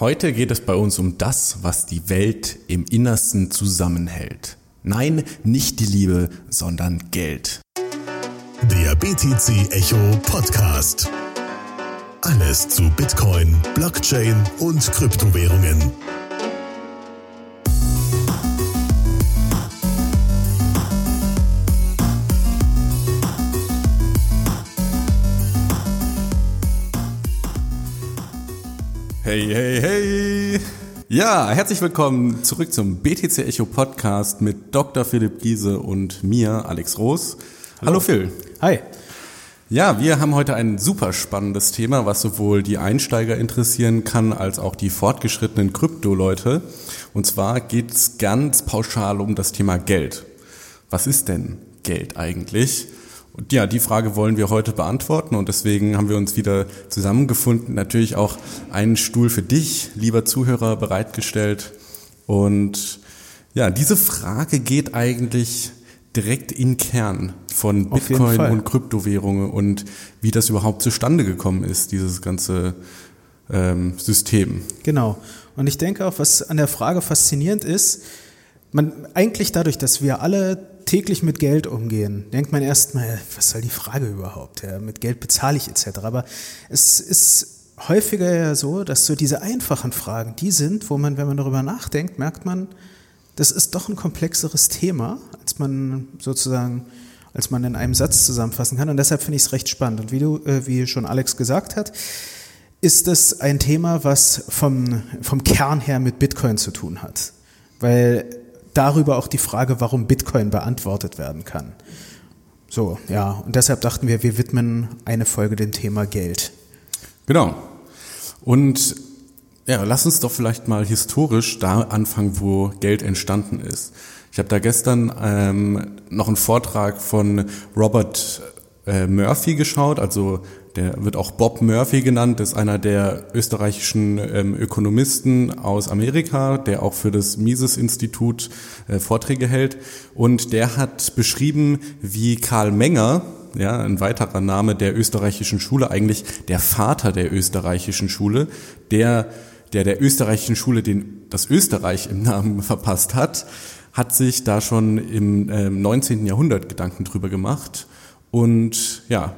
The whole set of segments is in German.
Heute geht es bei uns um das, was die Welt im Innersten zusammenhält. Nein, nicht die Liebe, sondern Geld. Der BTC Echo Podcast. Alles zu Bitcoin, Blockchain und Kryptowährungen. Hey, hey, hey! Ja, herzlich willkommen zurück zum BTC Echo Podcast mit Dr. Philipp Giese und mir, Alex Roos. Hallo, Hallo Phil. Hi. Ja, wir haben heute ein super spannendes Thema, was sowohl die Einsteiger interessieren kann, als auch die fortgeschrittenen Krypto-Leute. Und zwar geht es ganz pauschal um das Thema Geld. Was ist denn Geld eigentlich? Und ja, die Frage wollen wir heute beantworten und deswegen haben wir uns wieder zusammengefunden, natürlich auch einen Stuhl für dich, lieber Zuhörer, bereitgestellt. Und ja, diese Frage geht eigentlich direkt in Kern von Bitcoin und Kryptowährungen und wie das überhaupt zustande gekommen ist, dieses ganze ähm, System. Genau. Und ich denke auch, was an der Frage faszinierend ist, man eigentlich dadurch, dass wir alle täglich mit Geld umgehen, denkt man erstmal, was soll die Frage überhaupt? Ja, mit Geld bezahle ich etc. Aber es ist häufiger ja so, dass so diese einfachen Fragen die sind, wo man, wenn man darüber nachdenkt, merkt man, das ist doch ein komplexeres Thema, als man sozusagen, als man in einem Satz zusammenfassen kann. Und deshalb finde ich es recht spannend. Und wie du, äh, wie schon Alex gesagt hat, ist es ein Thema, was vom, vom Kern her mit Bitcoin zu tun hat. Weil darüber auch die Frage, warum Bitcoin beantwortet werden kann. So, ja, und deshalb dachten wir, wir widmen eine Folge dem Thema Geld. Genau. Und ja, lass uns doch vielleicht mal historisch da anfangen, wo Geld entstanden ist. Ich habe da gestern ähm, noch einen Vortrag von Robert äh, Murphy geschaut, also der wird auch Bob Murphy genannt, ist einer der österreichischen ähm, Ökonomisten aus Amerika, der auch für das Mises-Institut äh, Vorträge hält. Und der hat beschrieben, wie Karl Menger, ja, ein weiterer Name der österreichischen Schule, eigentlich der Vater der österreichischen Schule, der der der österreichischen Schule den, das Österreich im Namen verpasst hat, hat sich da schon im äh, 19. Jahrhundert Gedanken drüber gemacht. Und ja,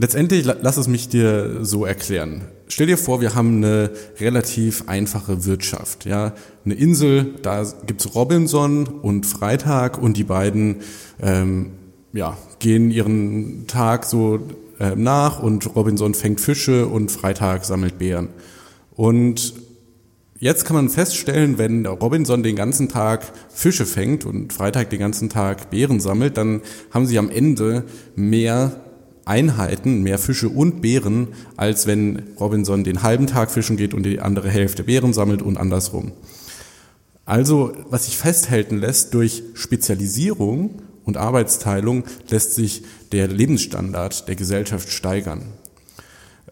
Letztendlich, lass es mich dir so erklären. Stell dir vor, wir haben eine relativ einfache Wirtschaft. Ja, Eine Insel, da gibt's Robinson und Freitag und die beiden ähm, ja, gehen ihren Tag so äh, nach und Robinson fängt Fische und Freitag sammelt Beeren. Und jetzt kann man feststellen, wenn Robinson den ganzen Tag Fische fängt und Freitag den ganzen Tag Beeren sammelt, dann haben sie am Ende mehr Einheiten, mehr Fische und Beeren, als wenn Robinson den halben Tag fischen geht und die andere Hälfte Beeren sammelt und andersrum. Also, was sich festhalten lässt durch Spezialisierung und Arbeitsteilung, lässt sich der Lebensstandard der Gesellschaft steigern.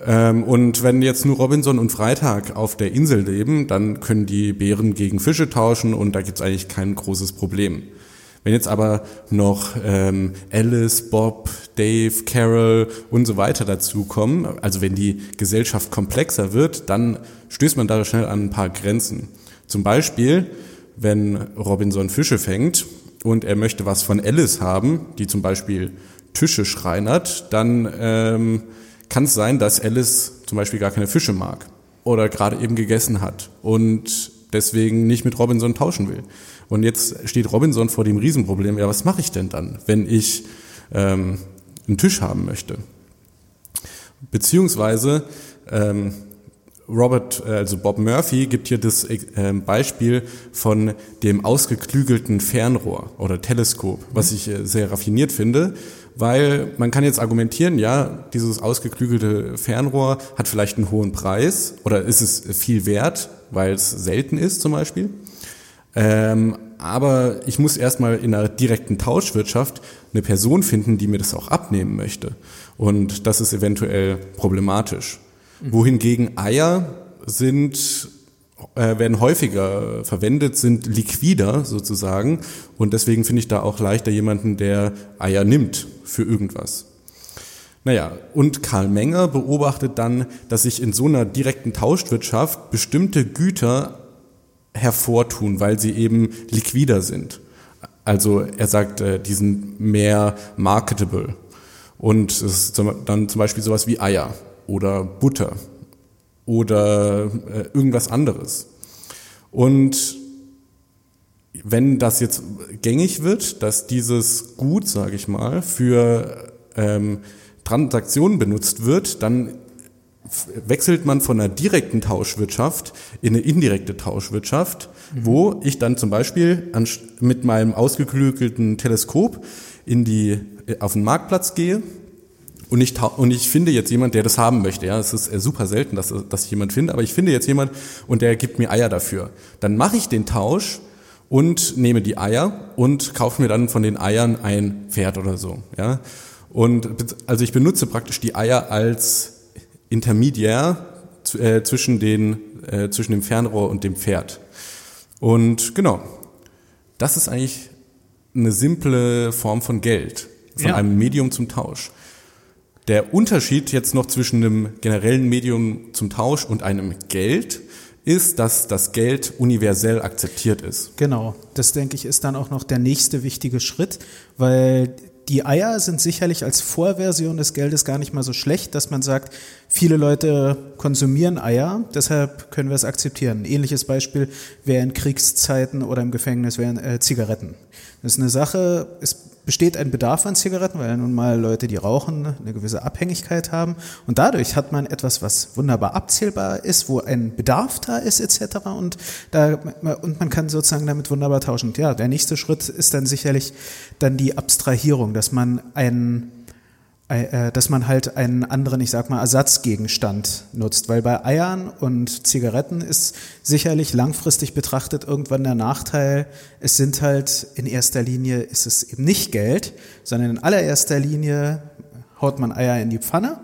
Ähm, und wenn jetzt nur Robinson und Freitag auf der Insel leben, dann können die Bären gegen Fische tauschen und da gibt es eigentlich kein großes Problem. Wenn jetzt aber noch ähm, Alice, Bob, Dave, Carol und so weiter dazukommen, also wenn die Gesellschaft komplexer wird, dann stößt man da schnell an ein paar Grenzen. Zum Beispiel, wenn Robinson Fische fängt und er möchte was von Alice haben, die zum Beispiel Tische schreinert, dann ähm, kann es sein, dass Alice zum Beispiel gar keine Fische mag oder gerade eben gegessen hat und deswegen nicht mit Robinson tauschen will. Und jetzt steht Robinson vor dem Riesenproblem, ja, was mache ich denn dann, wenn ich ähm, einen Tisch haben möchte? Beziehungsweise ähm, Robert, äh, also Bob Murphy gibt hier das äh, Beispiel von dem ausgeklügelten Fernrohr oder Teleskop, was ich äh, sehr raffiniert finde, weil man kann jetzt argumentieren, ja, dieses ausgeklügelte Fernrohr hat vielleicht einen hohen Preis oder ist es viel wert, weil es selten ist zum Beispiel. Ähm, aber ich muss erstmal in einer direkten Tauschwirtschaft eine Person finden, die mir das auch abnehmen möchte. Und das ist eventuell problematisch. Mhm. Wohingegen Eier sind äh, werden häufiger verwendet, sind liquider sozusagen und deswegen finde ich da auch leichter jemanden, der Eier nimmt für irgendwas. Naja, und Karl Menger beobachtet dann, dass sich in so einer direkten Tauschwirtschaft bestimmte Güter hervortun, weil sie eben liquider sind. Also er sagt, äh, die sind mehr marketable. Und es ist dann zum Beispiel sowas wie Eier oder Butter oder äh, irgendwas anderes. Und wenn das jetzt gängig wird, dass dieses Gut, sage ich mal, für ähm, Transaktionen benutzt wird, dann wechselt man von einer direkten Tauschwirtschaft in eine indirekte Tauschwirtschaft, mhm. wo ich dann zum Beispiel an, mit meinem ausgeklügelten Teleskop in die, äh, auf den Marktplatz gehe und ich, und ich finde jetzt jemand, der das haben möchte. Ja, es ist äh, super selten, dass, dass ich jemand finde, aber ich finde jetzt jemand und der gibt mir Eier dafür. Dann mache ich den Tausch und nehme die Eier und kaufe mir dann von den Eiern ein Pferd oder so. Ja, und also ich benutze praktisch die Eier als Intermediär äh, zwischen, den, äh, zwischen dem Fernrohr und dem Pferd. Und genau, das ist eigentlich eine simple Form von Geld, von ja. einem Medium zum Tausch. Der Unterschied jetzt noch zwischen einem generellen Medium zum Tausch und einem Geld ist, dass das Geld universell akzeptiert ist. Genau, das denke ich ist dann auch noch der nächste wichtige Schritt, weil die Eier sind sicherlich als Vorversion des Geldes gar nicht mal so schlecht, dass man sagt, viele Leute konsumieren Eier, deshalb können wir es akzeptieren. Ähnliches Beispiel wäre in Kriegszeiten oder im Gefängnis wären äh, Zigaretten. Das ist eine Sache, es besteht ein Bedarf an Zigaretten, weil nun mal Leute, die rauchen, eine gewisse Abhängigkeit haben. Und dadurch hat man etwas, was wunderbar abzählbar ist, wo ein Bedarf da ist, etc. Und, da, und man kann sozusagen damit wunderbar tauschen. Ja, der nächste Schritt ist dann sicherlich dann die Abstrahierung, dass man einen dass man halt einen anderen, ich sag mal, Ersatzgegenstand nutzt. Weil bei Eiern und Zigaretten ist sicherlich langfristig betrachtet irgendwann der Nachteil, es sind halt in erster Linie, ist es eben nicht Geld, sondern in allererster Linie haut man Eier in die Pfanne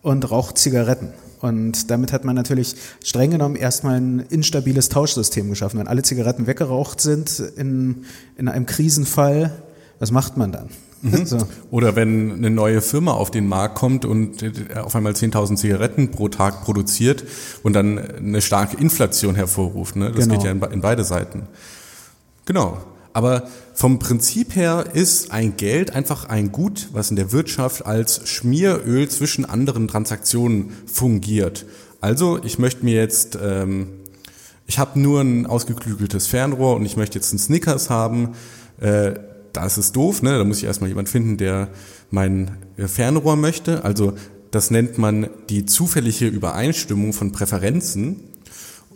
und raucht Zigaretten. Und damit hat man natürlich streng genommen erstmal ein instabiles Tauschsystem geschaffen. Wenn alle Zigaretten weggeraucht sind in, in einem Krisenfall, was macht man dann? Mhm. So. Oder wenn eine neue Firma auf den Markt kommt und auf einmal 10.000 Zigaretten pro Tag produziert und dann eine starke Inflation hervorruft. Ne? Das genau. geht ja in, in beide Seiten. Genau. Aber vom Prinzip her ist ein Geld einfach ein Gut, was in der Wirtschaft als Schmieröl zwischen anderen Transaktionen fungiert. Also ich möchte mir jetzt, ähm, ich habe nur ein ausgeklügeltes Fernrohr und ich möchte jetzt einen Snickers haben. Äh, da ist doof, ne? da muss ich erstmal jemand finden, der mein äh, Fernrohr möchte. Also das nennt man die zufällige Übereinstimmung von Präferenzen.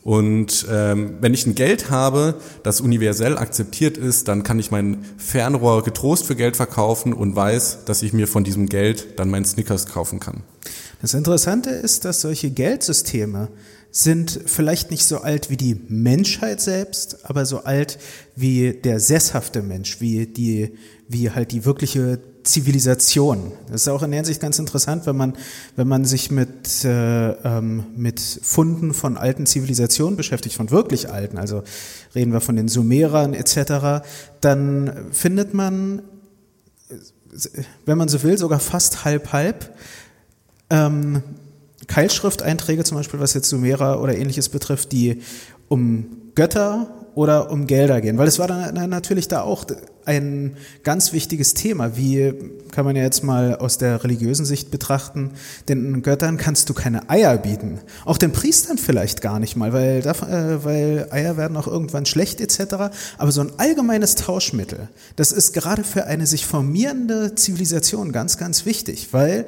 Und ähm, wenn ich ein Geld habe, das universell akzeptiert ist, dann kann ich mein Fernrohr getrost für Geld verkaufen und weiß, dass ich mir von diesem Geld dann meinen Snickers kaufen kann. Das Interessante ist, dass solche Geldsysteme sind vielleicht nicht so alt wie die Menschheit selbst, aber so alt wie der sesshafte Mensch, wie die, wie halt die wirkliche Zivilisation. Das ist auch in der Hinsicht ganz interessant, wenn man, wenn man sich mit, äh, ähm, mit Funden von alten Zivilisationen beschäftigt, von wirklich alten, also reden wir von den Sumerern etc., dann findet man, wenn man so will, sogar fast halb-halb, ähm, Keilschrifteinträge zum Beispiel, was jetzt Sumerer oder ähnliches betrifft, die um Götter oder um Gelder gehen. Weil es war dann natürlich da auch ein ganz wichtiges Thema. Wie kann man ja jetzt mal aus der religiösen Sicht betrachten, den Göttern kannst du keine Eier bieten. Auch den Priestern vielleicht gar nicht mal, weil, äh, weil Eier werden auch irgendwann schlecht etc. Aber so ein allgemeines Tauschmittel, das ist gerade für eine sich formierende Zivilisation ganz, ganz wichtig, weil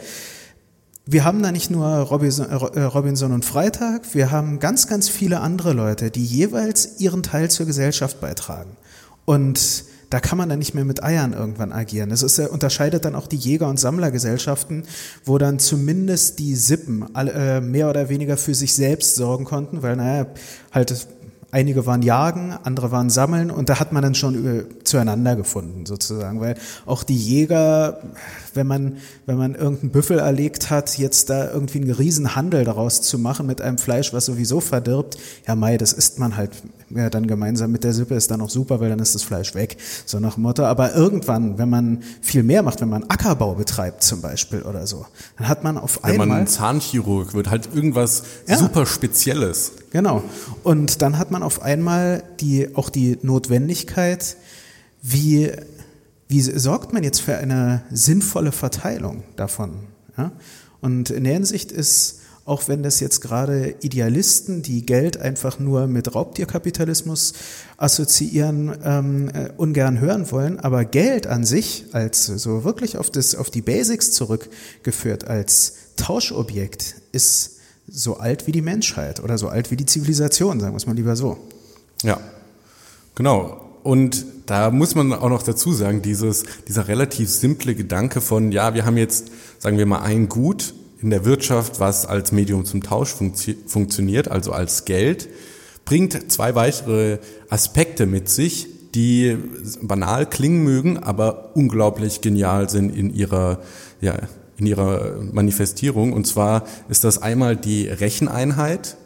wir haben da nicht nur Robinson, äh, Robinson und Freitag, wir haben ganz, ganz viele andere Leute, die jeweils ihren Teil zur Gesellschaft beitragen. Und da kann man dann nicht mehr mit Eiern irgendwann agieren. Das ist, unterscheidet dann auch die Jäger- und Sammlergesellschaften, wo dann zumindest die Sippen äh, mehr oder weniger für sich selbst sorgen konnten, weil naja, halt einige waren jagen, andere waren sammeln und da hat man dann schon über, zueinander gefunden sozusagen, weil auch die Jäger, wenn man wenn man irgendeinen Büffel erlegt hat, jetzt da irgendwie einen riesen Handel daraus zu machen mit einem Fleisch, was sowieso verdirbt, ja Mai, das isst man halt ja, dann gemeinsam mit der Sippe ist dann auch super, weil dann ist das Fleisch weg, so nach dem Motto. Aber irgendwann, wenn man viel mehr macht, wenn man Ackerbau betreibt zum Beispiel oder so, dann hat man auf wenn einmal Wenn man Zahnchirurg wird, halt irgendwas Ja. super Spezielles. Genau. Und dann hat man auf einmal die, auch die Notwendigkeit, wie, wie sorgt man jetzt für eine sinnvolle Verteilung davon? Ja? Und in der Hinsicht ist, auch wenn das jetzt gerade Idealisten, die Geld einfach nur mit Raubtierkapitalismus assoziieren, ähm, äh, ungern hören wollen, aber Geld an sich als so wirklich auf, das, auf die Basics zurückgeführt, als Tauschobjekt, ist so alt wie die Menschheit oder so alt wie die Zivilisation, sagen wir es mal lieber so. Ja, genau. Und da muss man auch noch dazu sagen, dieses, dieser relativ simple Gedanke von, ja, wir haben jetzt, sagen wir mal, ein Gut in der Wirtschaft, was als Medium zum Tausch funktio funktioniert, also als Geld, bringt zwei weitere Aspekte mit sich, die banal klingen mögen, aber unglaublich genial sind in ihrer, ja, in ihrer Manifestierung. Und zwar ist das einmal die Recheneinheit,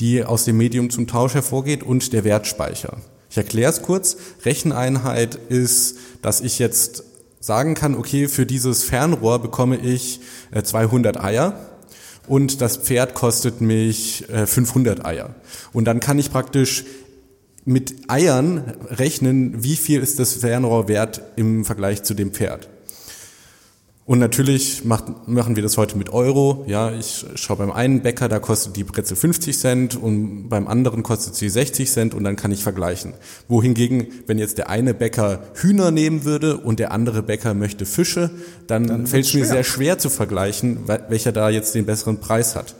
die aus dem Medium zum Tausch hervorgeht und der Wertspeicher. Ich erkläre es kurz. Recheneinheit ist, dass ich jetzt sagen kann, okay, für dieses Fernrohr bekomme ich äh, 200 Eier und das Pferd kostet mich äh, 500 Eier. Und dann kann ich praktisch mit Eiern rechnen, wie viel ist das Fernrohr wert im Vergleich zu dem Pferd. Und natürlich macht, machen wir das heute mit Euro. Ja, ich schaue beim einen Bäcker, da kostet die Brezel 50 Cent und beim anderen kostet sie 60 Cent und dann kann ich vergleichen. Wohingegen, wenn jetzt der eine Bäcker Hühner nehmen würde und der andere Bäcker möchte Fische, dann, dann fällt es mir sehr schwer zu vergleichen, welcher da jetzt den besseren Preis hat.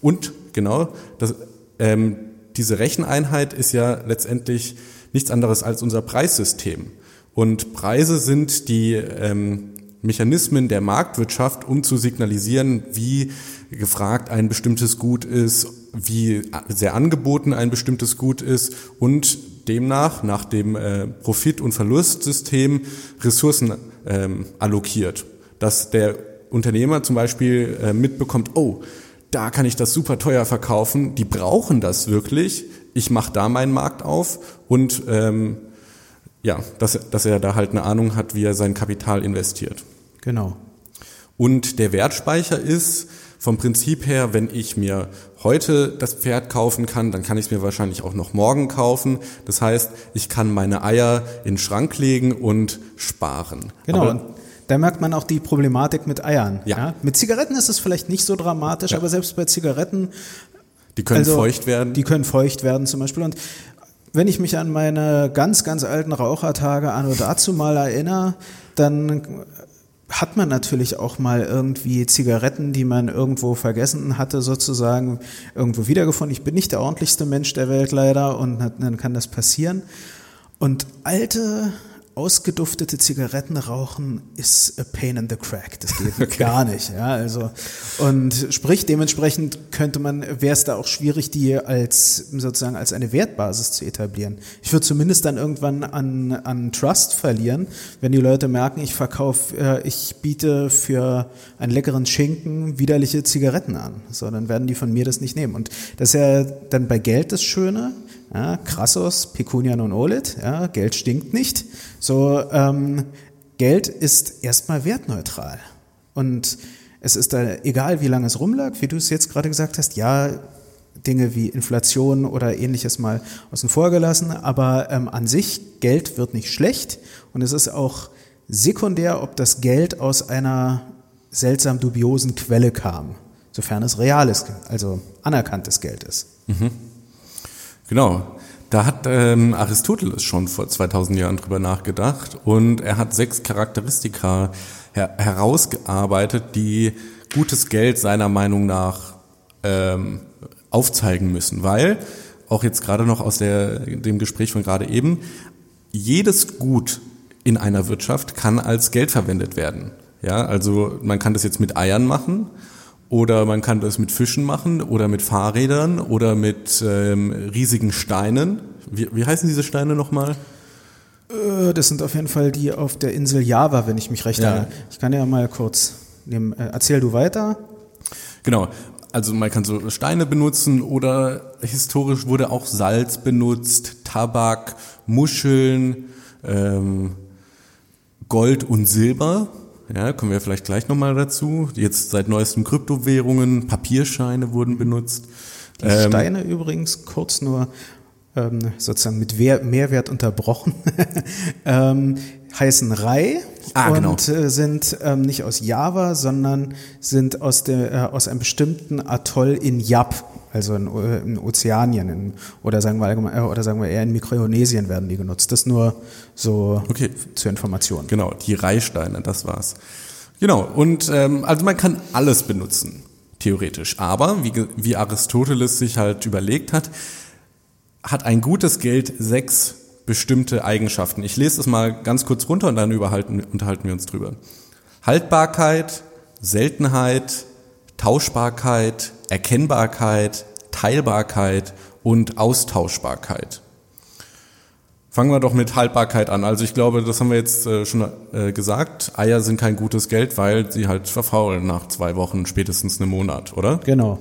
Und genau, das, ähm, diese Recheneinheit ist ja letztendlich nichts anderes als unser Preissystem. Und Preise sind die ähm, Mechanismen der Marktwirtschaft, um zu signalisieren, wie gefragt ein bestimmtes Gut ist, wie sehr angeboten ein bestimmtes Gut ist und demnach nach dem äh, Profit- und Verlustsystem Ressourcen ähm, allokiert. Dass der Unternehmer zum Beispiel äh, mitbekommt, oh, da kann ich das super teuer verkaufen, die brauchen das wirklich, ich mache da meinen Markt auf und ähm, ja, dass, dass er da halt eine Ahnung hat, wie er sein Kapital investiert. Genau. Und der Wertspeicher ist vom Prinzip her, wenn ich mir heute das Pferd kaufen kann, dann kann ich es mir wahrscheinlich auch noch morgen kaufen. Das heißt, ich kann meine Eier in den Schrank legen und sparen. Genau. Aber da merkt man auch die Problematik mit Eiern. Ja. Mit Zigaretten ist es vielleicht nicht so dramatisch, Ja. aber selbst bei Zigaretten die können Also, feucht werden. Die können feucht werden zum Beispiel. Und wenn ich mich an meine ganz, ganz alten Rauchertage an und dazu mal erinnere, dann hat man natürlich auch mal irgendwie Zigaretten, die man irgendwo vergessen hatte, sozusagen irgendwo wiedergefunden. Ich bin nicht der ordentlichste Mensch der Welt leider und dann kann das passieren. Und alte, ausgeduftete Zigaretten rauchen ist a pain in the crack. Das geht gar nicht. Ja, also und sprich dementsprechend könnte man, wäre es da auch schwierig, die als sozusagen als eine Wertbasis zu etablieren. Ich würde zumindest dann irgendwann an an Trust verlieren, wenn die Leute merken, ich verkaufe, äh, ich biete für einen leckeren Schinken widerliche Zigaretten an. So, dann werden die von mir das nicht nehmen. Und das ist ja dann bei Geld das Schöne. Ja, Crassus, Pecunia non olet, ja, Geld stinkt nicht. So, ähm, Geld ist erstmal wertneutral. Und es ist da egal, wie lange es rumlag, wie du es jetzt gerade gesagt hast, ja, Dinge wie Inflation oder ähnliches mal außen vor gelassen, aber ähm, an sich, Geld wird nicht schlecht und es ist auch sekundär, ob das Geld aus einer seltsam dubiosen Quelle kam, sofern es reales, also anerkanntes Geld ist. Genau. Da hat ähm, Aristoteles schon vor 2000 Jahren drüber nachgedacht und er hat sechs Charakteristika her herausgearbeitet, die gutes Geld seiner Meinung nach ähm, aufzeigen müssen, weil auch jetzt gerade noch aus der, dem Gespräch von gerade eben, jedes Gut in einer Wirtschaft kann als Geld verwendet werden. Ja, also man kann das jetzt mit Eiern machen Oder man kann das mit Fischen machen oder mit Fahrrädern oder mit ähm, riesigen Steinen. Wie, wie heißen diese Steine nochmal? Äh, Das sind auf jeden Fall die auf der Insel Java, wenn ich mich recht Ja. erinnere. Ich kann ja mal kurz nehmen. Äh, erzähl du weiter. Genau. Also man kann so Steine benutzen oder historisch wurde auch Salz benutzt, Tabak, Muscheln, ähm, Gold und Silber. Ja, kommen wir vielleicht gleich nochmal dazu. Jetzt seit neuestem Kryptowährungen, Papierscheine wurden benutzt. Die Ähm, Steine übrigens kurz nur ähm, sozusagen mit Wehr, Mehrwert unterbrochen, ähm, heißen Rai Ah, und genau. äh, sind ähm, nicht aus Java, sondern sind aus, der, äh, aus einem bestimmten Atoll in Yap, also in, in Ozeanien in, oder, sagen wir, allgemein- äh, oder sagen wir eher in Mikronesien werden die genutzt. Das nur so Okay. zur Information. Genau, die Reihsteine, das war's. Genau, und ähm, also man kann alles benutzen, theoretisch. Aber, wie, wie Aristoteles sich halt überlegt hat, hat ein gutes Geld sechs bestimmte Eigenschaften. Ich lese das mal ganz kurz runter und dann unterhalten wir uns drüber. Haltbarkeit, Seltenheit, Tauschbarkeit, Erkennbarkeit, Teilbarkeit und Austauschbarkeit. Fangen wir doch mit Haltbarkeit an. Also ich glaube, das haben wir jetzt äh, schon äh, gesagt. Eier sind kein gutes Geld, weil sie halt verfaulen nach zwei Wochen, spätestens einem Monat, oder? Genau.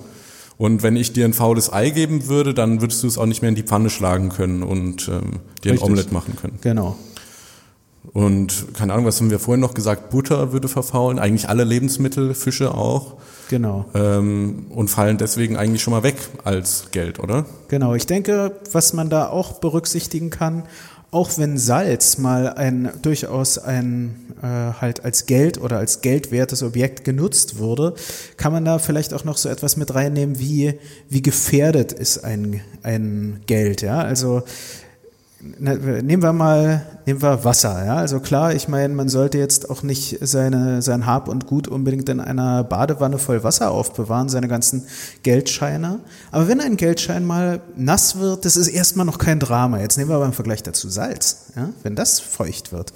Und wenn ich dir ein faules Ei geben würde, dann würdest du es auch nicht mehr in die Pfanne schlagen können und ähm, dir ein Richtig. Omelett machen können. Genau. Und keine Ahnung, was haben wir vorhin noch gesagt? Butter würde verfaulen, eigentlich alle Lebensmittel, Fische auch Genau. ähm, und fallen deswegen eigentlich schon mal weg als Geld, oder? Genau, ich denke, was man da auch berücksichtigen kann, auch wenn Salz mal ein durchaus ein äh, halt als Geld oder als geldwertes Objekt genutzt wurde, kann man da vielleicht auch noch so etwas mit reinnehmen, wie wie gefährdet ist ein ein Geld, ja? Also nehmen wir mal, nehmen wir Wasser, ja. Also klar, ich meine, man sollte jetzt auch nicht seine, sein Hab und Gut unbedingt in einer Badewanne voll Wasser aufbewahren, seine ganzen Geldscheine. Aber wenn ein Geldschein mal nass wird, das ist erstmal noch kein Drama. Jetzt nehmen wir aber im Vergleich dazu Salz, ja. Wenn das feucht wird,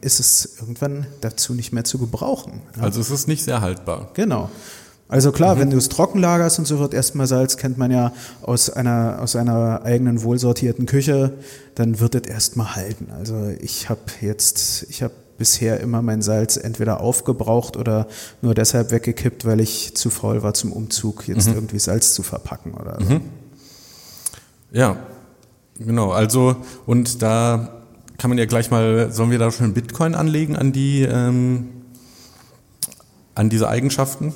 ist es irgendwann dazu nicht mehr zu gebrauchen. Ja? Also es ist nicht sehr haltbar. Genau. Also klar, wenn du es trocken lagerst und so wird erstmal Salz, kennt man ja aus einer, aus einer eigenen wohlsortierten Küche, dann wird es erstmal halten. Also ich habe jetzt, ich habe bisher immer mein Salz entweder aufgebraucht oder nur deshalb weggekippt, weil ich zu faul war zum Umzug, jetzt irgendwie Salz zu verpacken oder so. Ja, genau. Also, und da kann man ja gleich mal, sollen wir da schon Bitcoin anlegen an die, ähm, an diese Eigenschaften?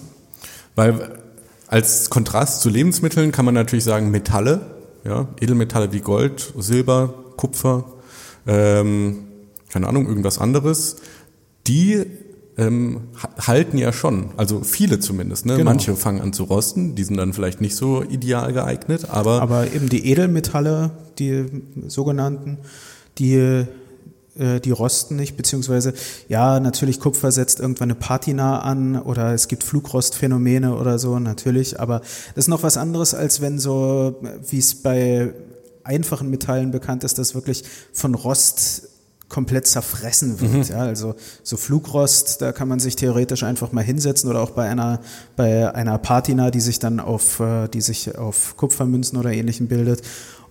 Weil als Kontrast zu Lebensmitteln kann man natürlich sagen Metalle, ja, Edelmetalle wie Gold, Silber, Kupfer, ähm, keine Ahnung, irgendwas anderes, die ähm, ha- halten ja schon, also viele zumindest. Ne? Genau. Manche fangen an zu rosten, die sind dann vielleicht nicht so ideal geeignet, aber Aber eben die Edelmetalle, die sogenannten, die, äh, die rosten nicht, beziehungsweise, ja, natürlich Kupfer setzt irgendwann eine Patina an oder es gibt Flugrostphänomene oder so, natürlich, aber das ist noch was anderes, als wenn so, wie es bei einfachen Metallen bekannt ist, dass wirklich von Rost komplett zerfressen wird. Ja, also so Flugrost, da kann man sich theoretisch einfach mal hinsetzen oder auch bei einer bei einer Patina, die sich dann auf äh, die sich auf Kupfermünzen oder ähnlichem bildet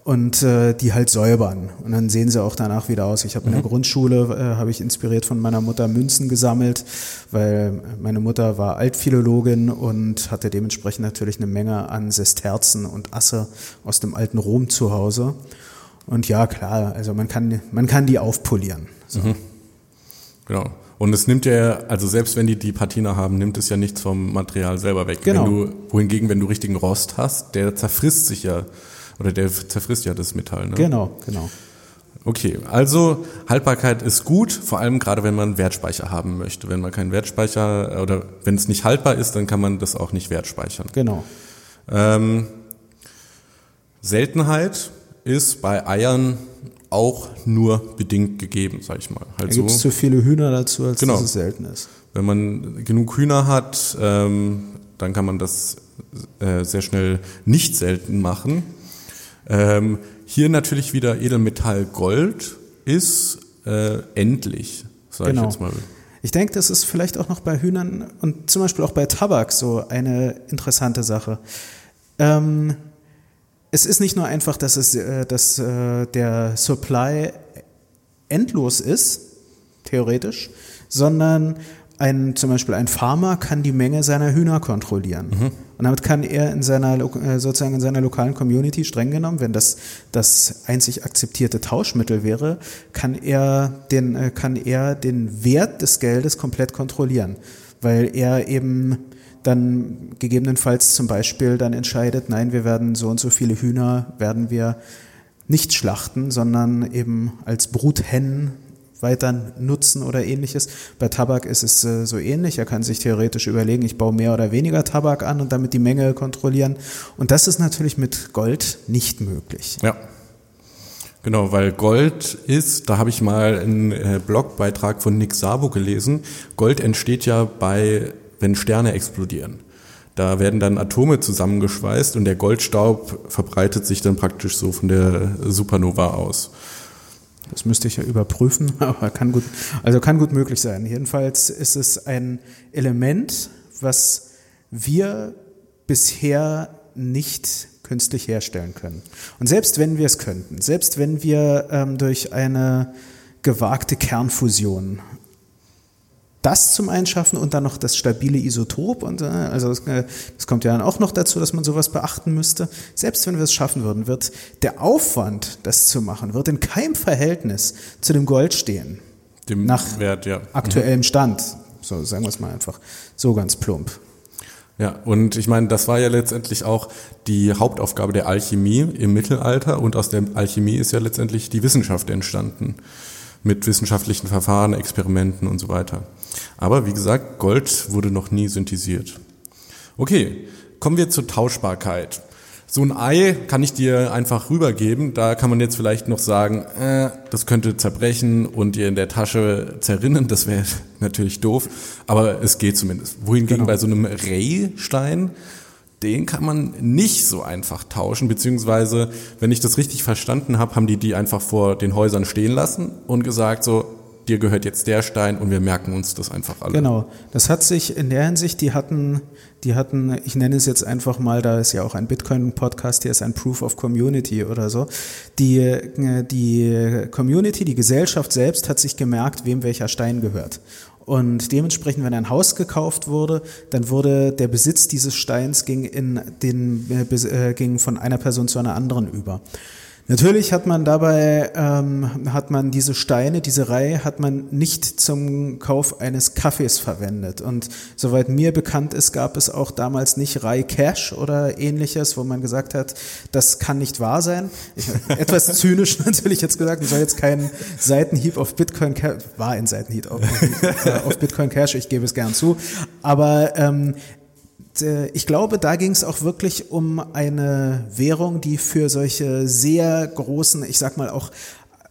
und äh, die halt säubern und dann sehen sie auch danach wieder aus. Ich habe in der Grundschule äh, habe ich inspiriert von meiner Mutter Münzen gesammelt, weil meine Mutter war Altphilologin und hatte dementsprechend natürlich eine Menge an Sesterzen und Asse aus dem alten Rom zu Hause. Und ja, klar, also man kann, man kann die aufpolieren. So. Genau. Und es nimmt ja, also selbst wenn die die Patina haben, nimmt es ja nichts vom Material selber weg. Genau. Wenn du, wohingegen, wenn du richtigen Rost hast, der zerfrisst sich ja, oder der zerfrisst ja das Metall. Ne? Genau, genau. Okay, also Haltbarkeit ist gut, vor allem gerade wenn man Wertspeicher haben möchte. Wenn man keinen Wertspeicher oder wenn es nicht haltbar ist, dann kann man das auch nicht wertspeichern. Genau. Ähm, Seltenheit ist bei Eiern auch nur bedingt gegeben, sag ich mal. Da Also, gibt es zu viele Hühner dazu, als Genau. dass es selten ist. wenn man genug Hühner hat, ähm, dann kann man das äh, sehr schnell nicht selten machen. Ähm, hier natürlich wieder Edelmetall Gold ist äh, endlich, sage Genau. ich jetzt mal. Ich denke, das ist vielleicht auch noch bei Hühnern und zum Beispiel auch bei Tabak so eine interessante Sache. Ähm, es ist nicht nur einfach, dass, es, äh, dass äh, der Supply endlos ist, theoretisch, sondern ein, zum Beispiel ein Farmer kann die Menge seiner Hühner kontrollieren. Mhm. Und damit kann er in seiner, äh, sozusagen in seiner lokalen Community streng genommen, wenn das das einzig akzeptierte Tauschmittel wäre, kann er den, äh, kann er den Wert des Geldes komplett kontrollieren. Weil er eben dann gegebenenfalls zum Beispiel dann entscheidet, nein, wir werden so und so viele Hühner werden wir nicht schlachten, sondern eben als Bruthennen weiter nutzen oder ähnliches. Bei Tabak ist es äh, so ähnlich. Er kann sich theoretisch überlegen, ich baue mehr oder weniger Tabak an und damit die Menge kontrollieren. Und das ist natürlich mit Gold nicht möglich. Ja. Genau, weil Gold ist, da habe ich mal einen äh, Blogbeitrag von Nick Sabo gelesen, Gold entsteht ja bei, wenn Sterne explodieren. Da werden dann Atome zusammengeschweißt und der Goldstaub verbreitet sich dann praktisch so von der Supernova aus. Das müsste ich ja überprüfen, aber kann gut, also kann gut möglich sein. Jedenfalls ist es ein Element, was wir bisher nicht künstlich herstellen können. Und selbst wenn wir es könnten, selbst wenn wir ähm, durch eine gewagte Kernfusion das zum einen schaffen und dann noch das stabile Isotop und äh, also das, äh, das, kommt ja dann auch noch dazu, dass man sowas beachten müsste. Selbst wenn wir es schaffen würden, wird der Aufwand, das zu machen, wird in keinem Verhältnis zu dem Gold stehen. Dem nach Wert, ja. aktuellem Stand. So sagen wir es mal einfach. So ganz plump. Ja, und ich meine, das war ja letztendlich auch die Hauptaufgabe der Alchemie im Mittelalter und aus der Alchemie ist ja letztendlich die Wissenschaft entstanden mit wissenschaftlichen Verfahren, Experimenten und so weiter. Aber wie gesagt, Gold wurde noch nie synthetisiert. Okay, kommen wir zur Tauschbarkeit. So ein Ei kann ich dir einfach rübergeben. Da kann man jetzt vielleicht noch sagen, äh, das könnte zerbrechen und dir in der Tasche zerrinnen. Das wäre natürlich doof, aber es geht zumindest. Wohingegen genau. bei so einem Rehstein den kann man nicht so einfach tauschen, beziehungsweise, wenn ich das richtig verstanden habe, haben die die einfach vor den Häusern stehen lassen und gesagt so, dir gehört jetzt der Stein und wir merken uns das einfach alle. Genau, das hat sich in der Hinsicht, die hatten, die hatten, ich nenne es jetzt einfach mal, da ist ja auch ein Bitcoin-Podcast, hier ist ein Proof of Community oder so. Die, die Community, die Gesellschaft selbst hat sich gemerkt, wem welcher Stein gehört. Und dementsprechend, wenn ein Haus gekauft wurde, dann wurde der Besitz dieses Steins ging in den, äh, ging von einer Person zu einer anderen über. Natürlich hat man dabei, ähm, hat man diese Steine, diese Reihe hat man nicht zum Kauf eines Kaffees verwendet. Und soweit mir bekannt ist, gab es auch damals nicht Rai Cash oder ähnliches, wo man gesagt hat, das kann nicht wahr sein. Ich, etwas zynisch natürlich jetzt gesagt, ich soll jetzt keinen Seitenhieb auf Bitcoin Cash, war ein Seitenhieb auf, auf Bitcoin Cash, ich gebe es gern zu. Aber ähm, äh, ich glaube, da ging es auch wirklich um eine Währung, die für solche sehr großen, ich sag mal auch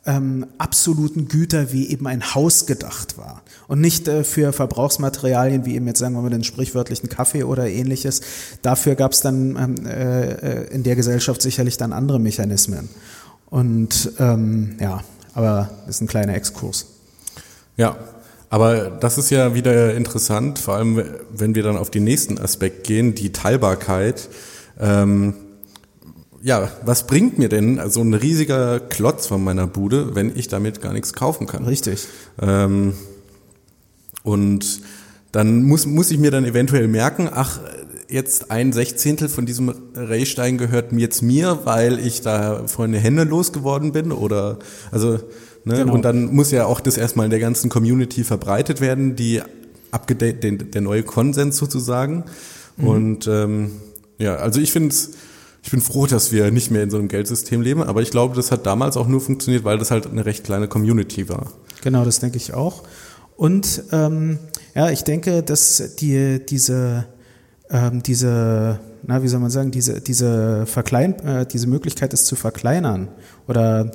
ähm, absoluten Güter wie eben ein Haus gedacht war und nicht äh, für Verbrauchsmaterialien wie eben jetzt sagen wir mal den sprichwörtlichen Kaffee oder ähnliches. Dafür gab es dann ähm, äh, in der Gesellschaft sicherlich dann andere Mechanismen. Und ähm, ja, aber ist ein kleiner Exkurs. Ja, aber das ist ja wieder interessant, vor allem wenn wir dann auf den nächsten Aspekt gehen, die Teilbarkeit. Ähm, ja, was bringt mir denn so ein riesiger Klotz von meiner Bude, wenn ich damit gar nichts kaufen kann? Richtig. Ähm, und dann muss, muss ich mir dann eventuell merken, ach, jetzt ein Sechzehntel von diesem Raystein gehört jetzt mir, weil ich da vorhin Hände losgeworden bin oder, also, Ne? Genau. Und dann muss ja auch das erstmal in der ganzen Community verbreitet werden, die abgedeckt, der neue Konsens sozusagen. Mhm. Und ähm, ja, also ich finde ich bin froh, dass wir nicht mehr in so einem Geldsystem leben, aber ich glaube, das hat damals auch nur funktioniert, weil das halt eine recht kleine Community war. Genau, das denke ich auch. Und ähm, ja, ich denke, dass die, diese, ähm, diese, na, wie soll man sagen, diese, diese, Verklein, äh, diese Möglichkeit, es zu verkleinern oder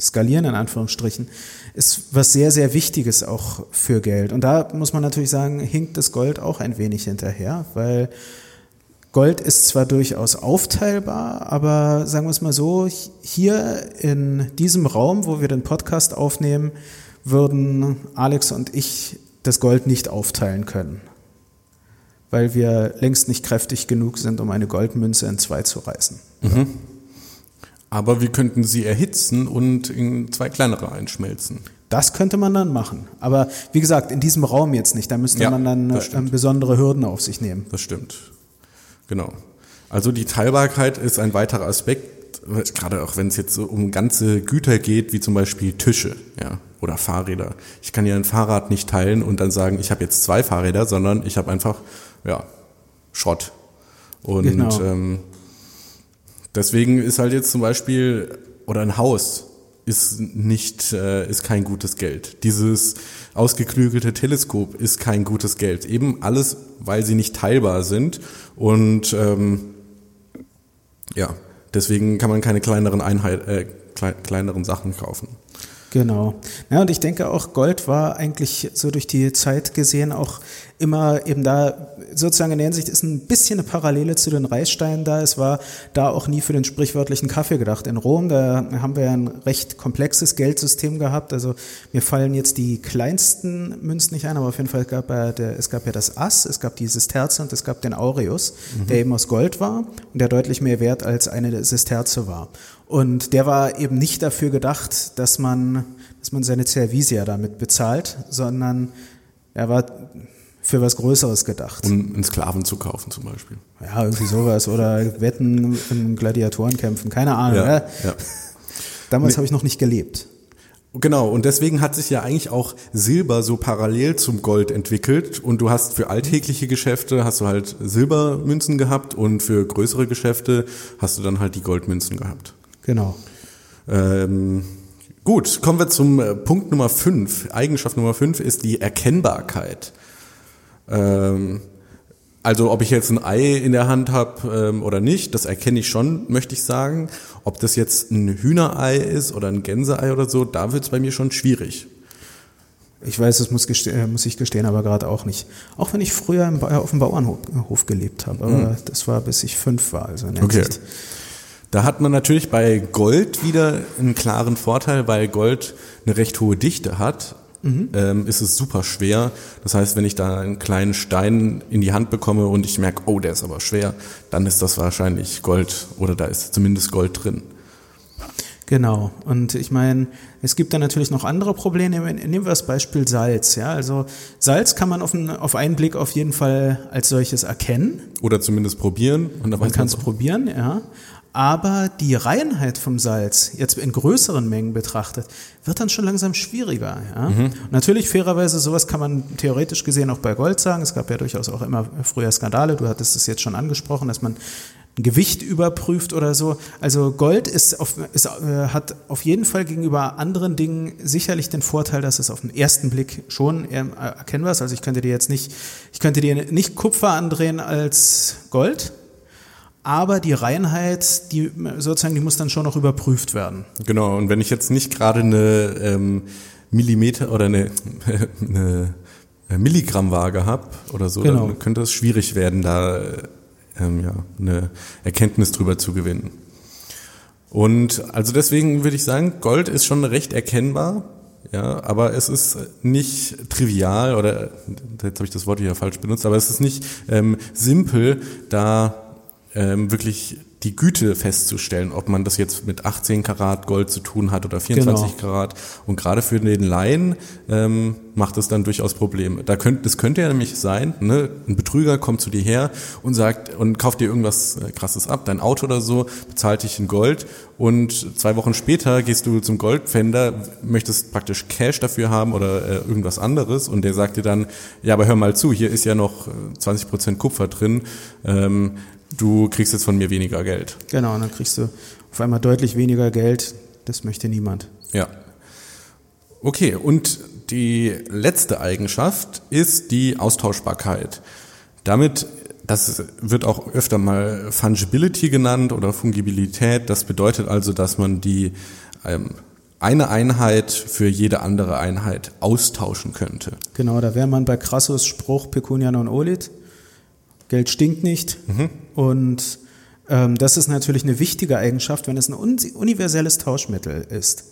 skalieren in Anführungsstrichen, ist was sehr, sehr Wichtiges auch für Geld. Und da muss man natürlich sagen, hinkt das Gold auch ein wenig hinterher, weil Gold ist zwar durchaus aufteilbar, aber sagen wir es mal so, hier in diesem Raum, wo wir den Podcast aufnehmen, würden Alex und ich das Gold nicht aufteilen können, weil wir längst nicht kräftig genug sind, um eine Goldmünze in zwei zu reißen. Mhm. Aber wir könnten sie erhitzen und in zwei kleinere einschmelzen. Das könnte man dann machen. Aber wie gesagt, in diesem Raum jetzt nicht. Da müsste Ja, man dann äh, besondere Hürden auf sich nehmen. Das stimmt. Genau. Also die Teilbarkeit ist ein weiterer Aspekt, gerade auch wenn es jetzt so um ganze Güter geht, wie zum Beispiel Tische, ja, oder Fahrräder. Ich kann ja ein Fahrrad nicht teilen und dann sagen, ich habe jetzt zwei Fahrräder, sondern ich habe einfach, ja, Schrott. Und Genau. ähm, deswegen ist halt jetzt zum Beispiel, oder ein Haus ist nicht, äh, ist kein gutes Geld. Dieses ausgeklügelte Teleskop ist kein gutes Geld. Eben alles, weil sie nicht teilbar sind und ähm, ja, deswegen kann man keine kleineren Einheit, äh, klei kleineren Sachen kaufen. Genau. Ja, und ich denke auch, Gold war eigentlich so durch die Zeit gesehen auch immer eben da, sozusagen in der Hinsicht ist ein bisschen eine Parallele zu den Reichssteinen da. Es war da auch nie für den sprichwörtlichen Kaffee gedacht. In Rom, da haben wir ja ein recht komplexes Geldsystem gehabt. Also mir fallen jetzt die kleinsten Münzen nicht ein, aber auf jeden Fall gab ja der, es gab ja das Ass, es gab dieses Terze und es gab den Aureus, der eben aus Gold war und der deutlich mehr wert als eine Sesterze war. Und der war eben nicht dafür gedacht, dass man, dass man seine Servisia damit bezahlt, sondern er war für was Größeres gedacht. Um einen Sklaven zu kaufen zum Beispiel. ja, irgendwie sowas. Oder Wetten in Gladiatorenkämpfen, keine Ahnung. Ja, Ja. Damals habe ich noch nicht gelebt. Genau, und deswegen hat sich ja eigentlich auch Silber so parallel zum Gold entwickelt und du hast für alltägliche Geschäfte hast du halt Silbermünzen gehabt und für größere Geschäfte hast du dann halt die Goldmünzen gehabt. Genau. Ähm, gut, kommen wir zum äh, Punkt Nummer 5. Eigenschaft Nummer 5 ist die Erkennbarkeit. Ähm, also ob ich jetzt ein Ei in der Hand habe ähm, oder nicht, das erkenne ich schon, möchte ich sagen. Ob das jetzt ein Hühnerei ist oder ein Gänseei oder so, da wird es bei mir schon schwierig. Ich weiß, das muss, äh, muss ich gestehen, aber gerade auch nicht. Auch wenn ich früher auf dem Bauernhof Hof gelebt habe. Aber das war bis ich fünf war. Also in der Mhm. Okay. Hinsicht. Da hat man natürlich bei Gold wieder einen klaren Vorteil, weil Gold eine recht hohe Dichte hat. Ähm, ist es super schwer. Das heißt, wenn ich da einen kleinen Stein in die Hand bekomme und ich merke, oh, der ist aber schwer, dann ist das wahrscheinlich Gold oder da ist zumindest Gold drin. Genau. Und ich meine, es gibt dann natürlich noch andere Probleme. Nehmen wir das Beispiel Salz. Ja, also Salz kann man auf, einen, auf einen Blick auf jeden Fall als solches erkennen. Oder zumindest probieren. Man kann es probieren, ja. Aber die Reinheit vom Salz, jetzt in größeren Mengen betrachtet, wird dann schon langsam schwieriger. Ja? Mhm. Natürlich, fairerweise, sowas kann man theoretisch gesehen auch bei Gold sagen. Es gab ja durchaus auch immer früher Skandale. Du hattest es jetzt schon angesprochen, dass man ein Gewicht überprüft oder so. Also Gold ist auf, ist, äh, hat auf jeden Fall gegenüber anderen Dingen sicherlich den Vorteil, dass es auf den ersten Blick schon ähm, erkennbar ist. Also ich könnte dir jetzt nicht, ich könnte dir nicht Kupfer andrehen als Gold, aber die Reinheit, die sozusagen, die muss dann schon noch überprüft werden. Genau, und wenn ich jetzt nicht gerade eine ähm, Millimeter oder eine, eine Milligrammwaage habe oder so, Genau. dann könnte es schwierig werden, da äh, ähm, ja, eine Erkenntnis drüber zu gewinnen. Und also deswegen würde ich sagen, Gold ist schon recht erkennbar, ja, aber es ist nicht trivial oder jetzt habe ich das Wort hier falsch benutzt, aber es ist nicht ähm, simpel, da ähm, wirklich die Güte festzustellen, ob man das jetzt mit 18 Karat Gold zu tun hat oder 24 Genau. Karat. Und gerade für den Laien ähm, macht es dann durchaus Probleme. Da könnte, das könnte ja nämlich sein, ne? ein Betrüger kommt zu dir her und sagt und kauft dir irgendwas äh, Krasses ab, dein Auto oder so, bezahlt dich in Gold und zwei Wochen später gehst du zum Goldpfänder, möchtest praktisch Cash dafür haben oder äh, irgendwas anderes und der sagt dir dann, ja, aber hör mal zu, hier ist ja noch äh, 20 Prozent Kupfer drin. Ähm, du kriegst jetzt von mir weniger Geld. Genau, und dann kriegst du auf einmal deutlich weniger Geld. Das möchte niemand. Ja. Okay, und die letzte Eigenschaft ist die Austauschbarkeit. Damit, das wird auch öfter mal Fungibility genannt oder Fungibilität. Das bedeutet also, dass man die ähm, eine Einheit für jede andere Einheit austauschen könnte. Genau, da wäre man bei Crassus Spruch Pecunia non olit. Geld stinkt nicht. Und ähm, das ist natürlich eine wichtige Eigenschaft, wenn es ein un universelles Tauschmittel ist.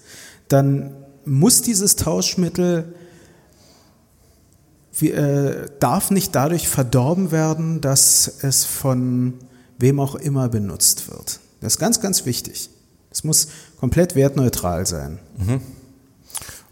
Dann muss dieses Tauschmittel wie, äh, darf nicht dadurch verdorben werden, dass es von wem auch immer benutzt wird. Das ist ganz, ganz wichtig. Es muss komplett wertneutral sein. Mhm.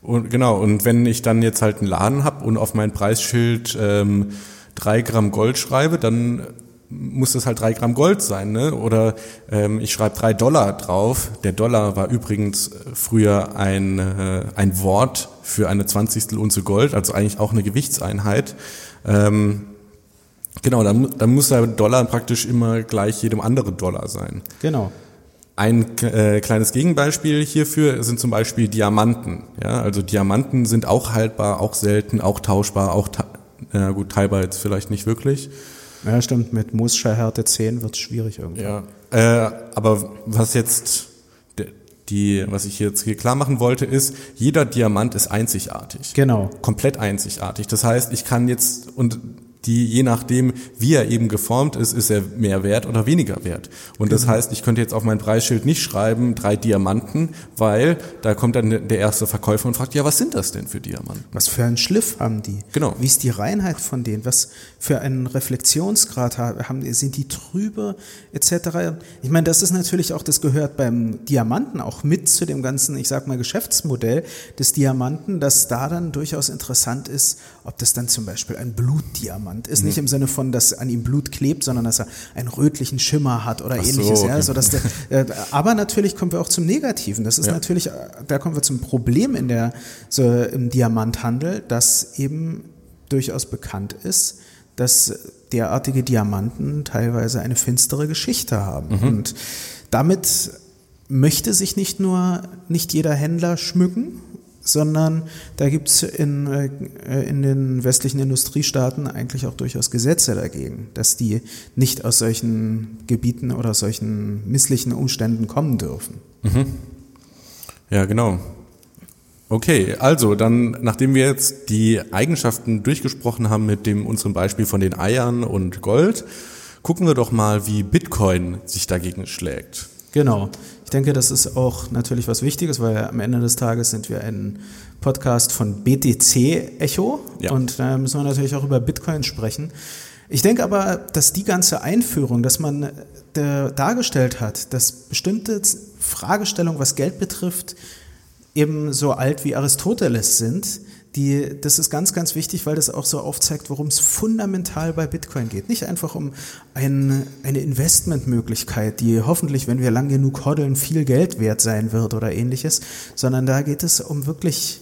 Und genau, und wenn ich dann jetzt halt einen Laden habe und auf mein Preisschild ähm, drei Gramm Gold schreibe, dann muss das halt drei Gramm Gold sein, ne? Oder ähm, ich schreibe drei Dollar drauf. Der Dollar war übrigens früher ein, äh, ein Wort für eine Zwanzigstel Unze Gold, also eigentlich auch eine Gewichtseinheit. Ähm, genau, dann, dann muss der Dollar praktisch immer gleich jedem anderen Dollar sein. Genau. Ein äh, kleines Gegenbeispiel hierfür sind zum Beispiel Diamanten. Ja, also Diamanten sind auch haltbar, auch selten, auch tauschbar, auch ja gut, teilbar jetzt vielleicht nicht wirklich. Ja, stimmt, mit Härte 10 wird es schwierig irgendwie. Ja, äh, aber was jetzt die, was ich jetzt hier klar machen wollte, ist, jeder Diamant ist einzigartig. Genau. Komplett einzigartig. Das heißt, ich kann jetzt, und die je nachdem, wie er eben geformt ist, ist er mehr wert oder weniger wert. Und das mhm. heißt, ich könnte jetzt auf mein Preisschild nicht schreiben, drei Diamanten, weil da kommt dann der erste Verkäufer und fragt, ja, was sind das denn für Diamanten? Was für einen Schliff haben die? Genau. Wie ist die Reinheit von denen? Was für einen Reflexionsgrad haben die? Sind die trübe etc.? Ich meine, das ist natürlich auch, das gehört beim Diamanten auch mit zu dem ganzen, ich sag mal, Geschäftsmodell des Diamanten, dass da dann durchaus interessant ist, ob das dann zum Beispiel ein Blutdiamant Diamant ist. Mhm. Nicht im Sinne von, dass an ihm Blut klebt, sondern dass er einen rötlichen Schimmer hat oder Ach ähnliches. So, okay. ja, so dass der, äh, aber natürlich kommen wir auch zum Negativen. Das ist ja. natürlich, äh, da kommen wir zum Problem in der, so im Diamanthandel, dass eben durchaus bekannt ist, dass derartige Diamanten teilweise eine finstere Geschichte haben. Mhm. Und damit möchte sich nicht nur nicht jeder Händler schmücken, sondern da gibt es in, äh, in den westlichen Industriestaaten eigentlich auch durchaus Gesetze dagegen, dass die nicht aus solchen Gebieten oder aus solchen misslichen Umständen kommen dürfen. Mhm. Ja, genau. Okay, also dann, nachdem wir jetzt die Eigenschaften durchgesprochen haben mit dem unserem Beispiel von den Eiern und Gold, gucken wir doch mal, wie Bitcoin sich dagegen schlägt. Genau. Ich denke, das ist auch natürlich was Wichtiges, weil am Ende des Tages sind wir ein Podcast von BTC Echo ja. und da müssen wir natürlich auch über Bitcoin sprechen. Ich denke aber, dass die ganze Einführung, dass man äh, dargestellt hat, dass bestimmte Fragestellungen, was Geld betrifft, eben so alt wie Aristoteles sind, die, das ist ganz, ganz wichtig, weil das auch so aufzeigt, worum es fundamental bei Bitcoin geht. Nicht einfach um ein, eine Investmentmöglichkeit, die hoffentlich, wenn wir lang genug hoddeln, viel Geld wert sein wird oder ähnliches, sondern da geht es um wirklich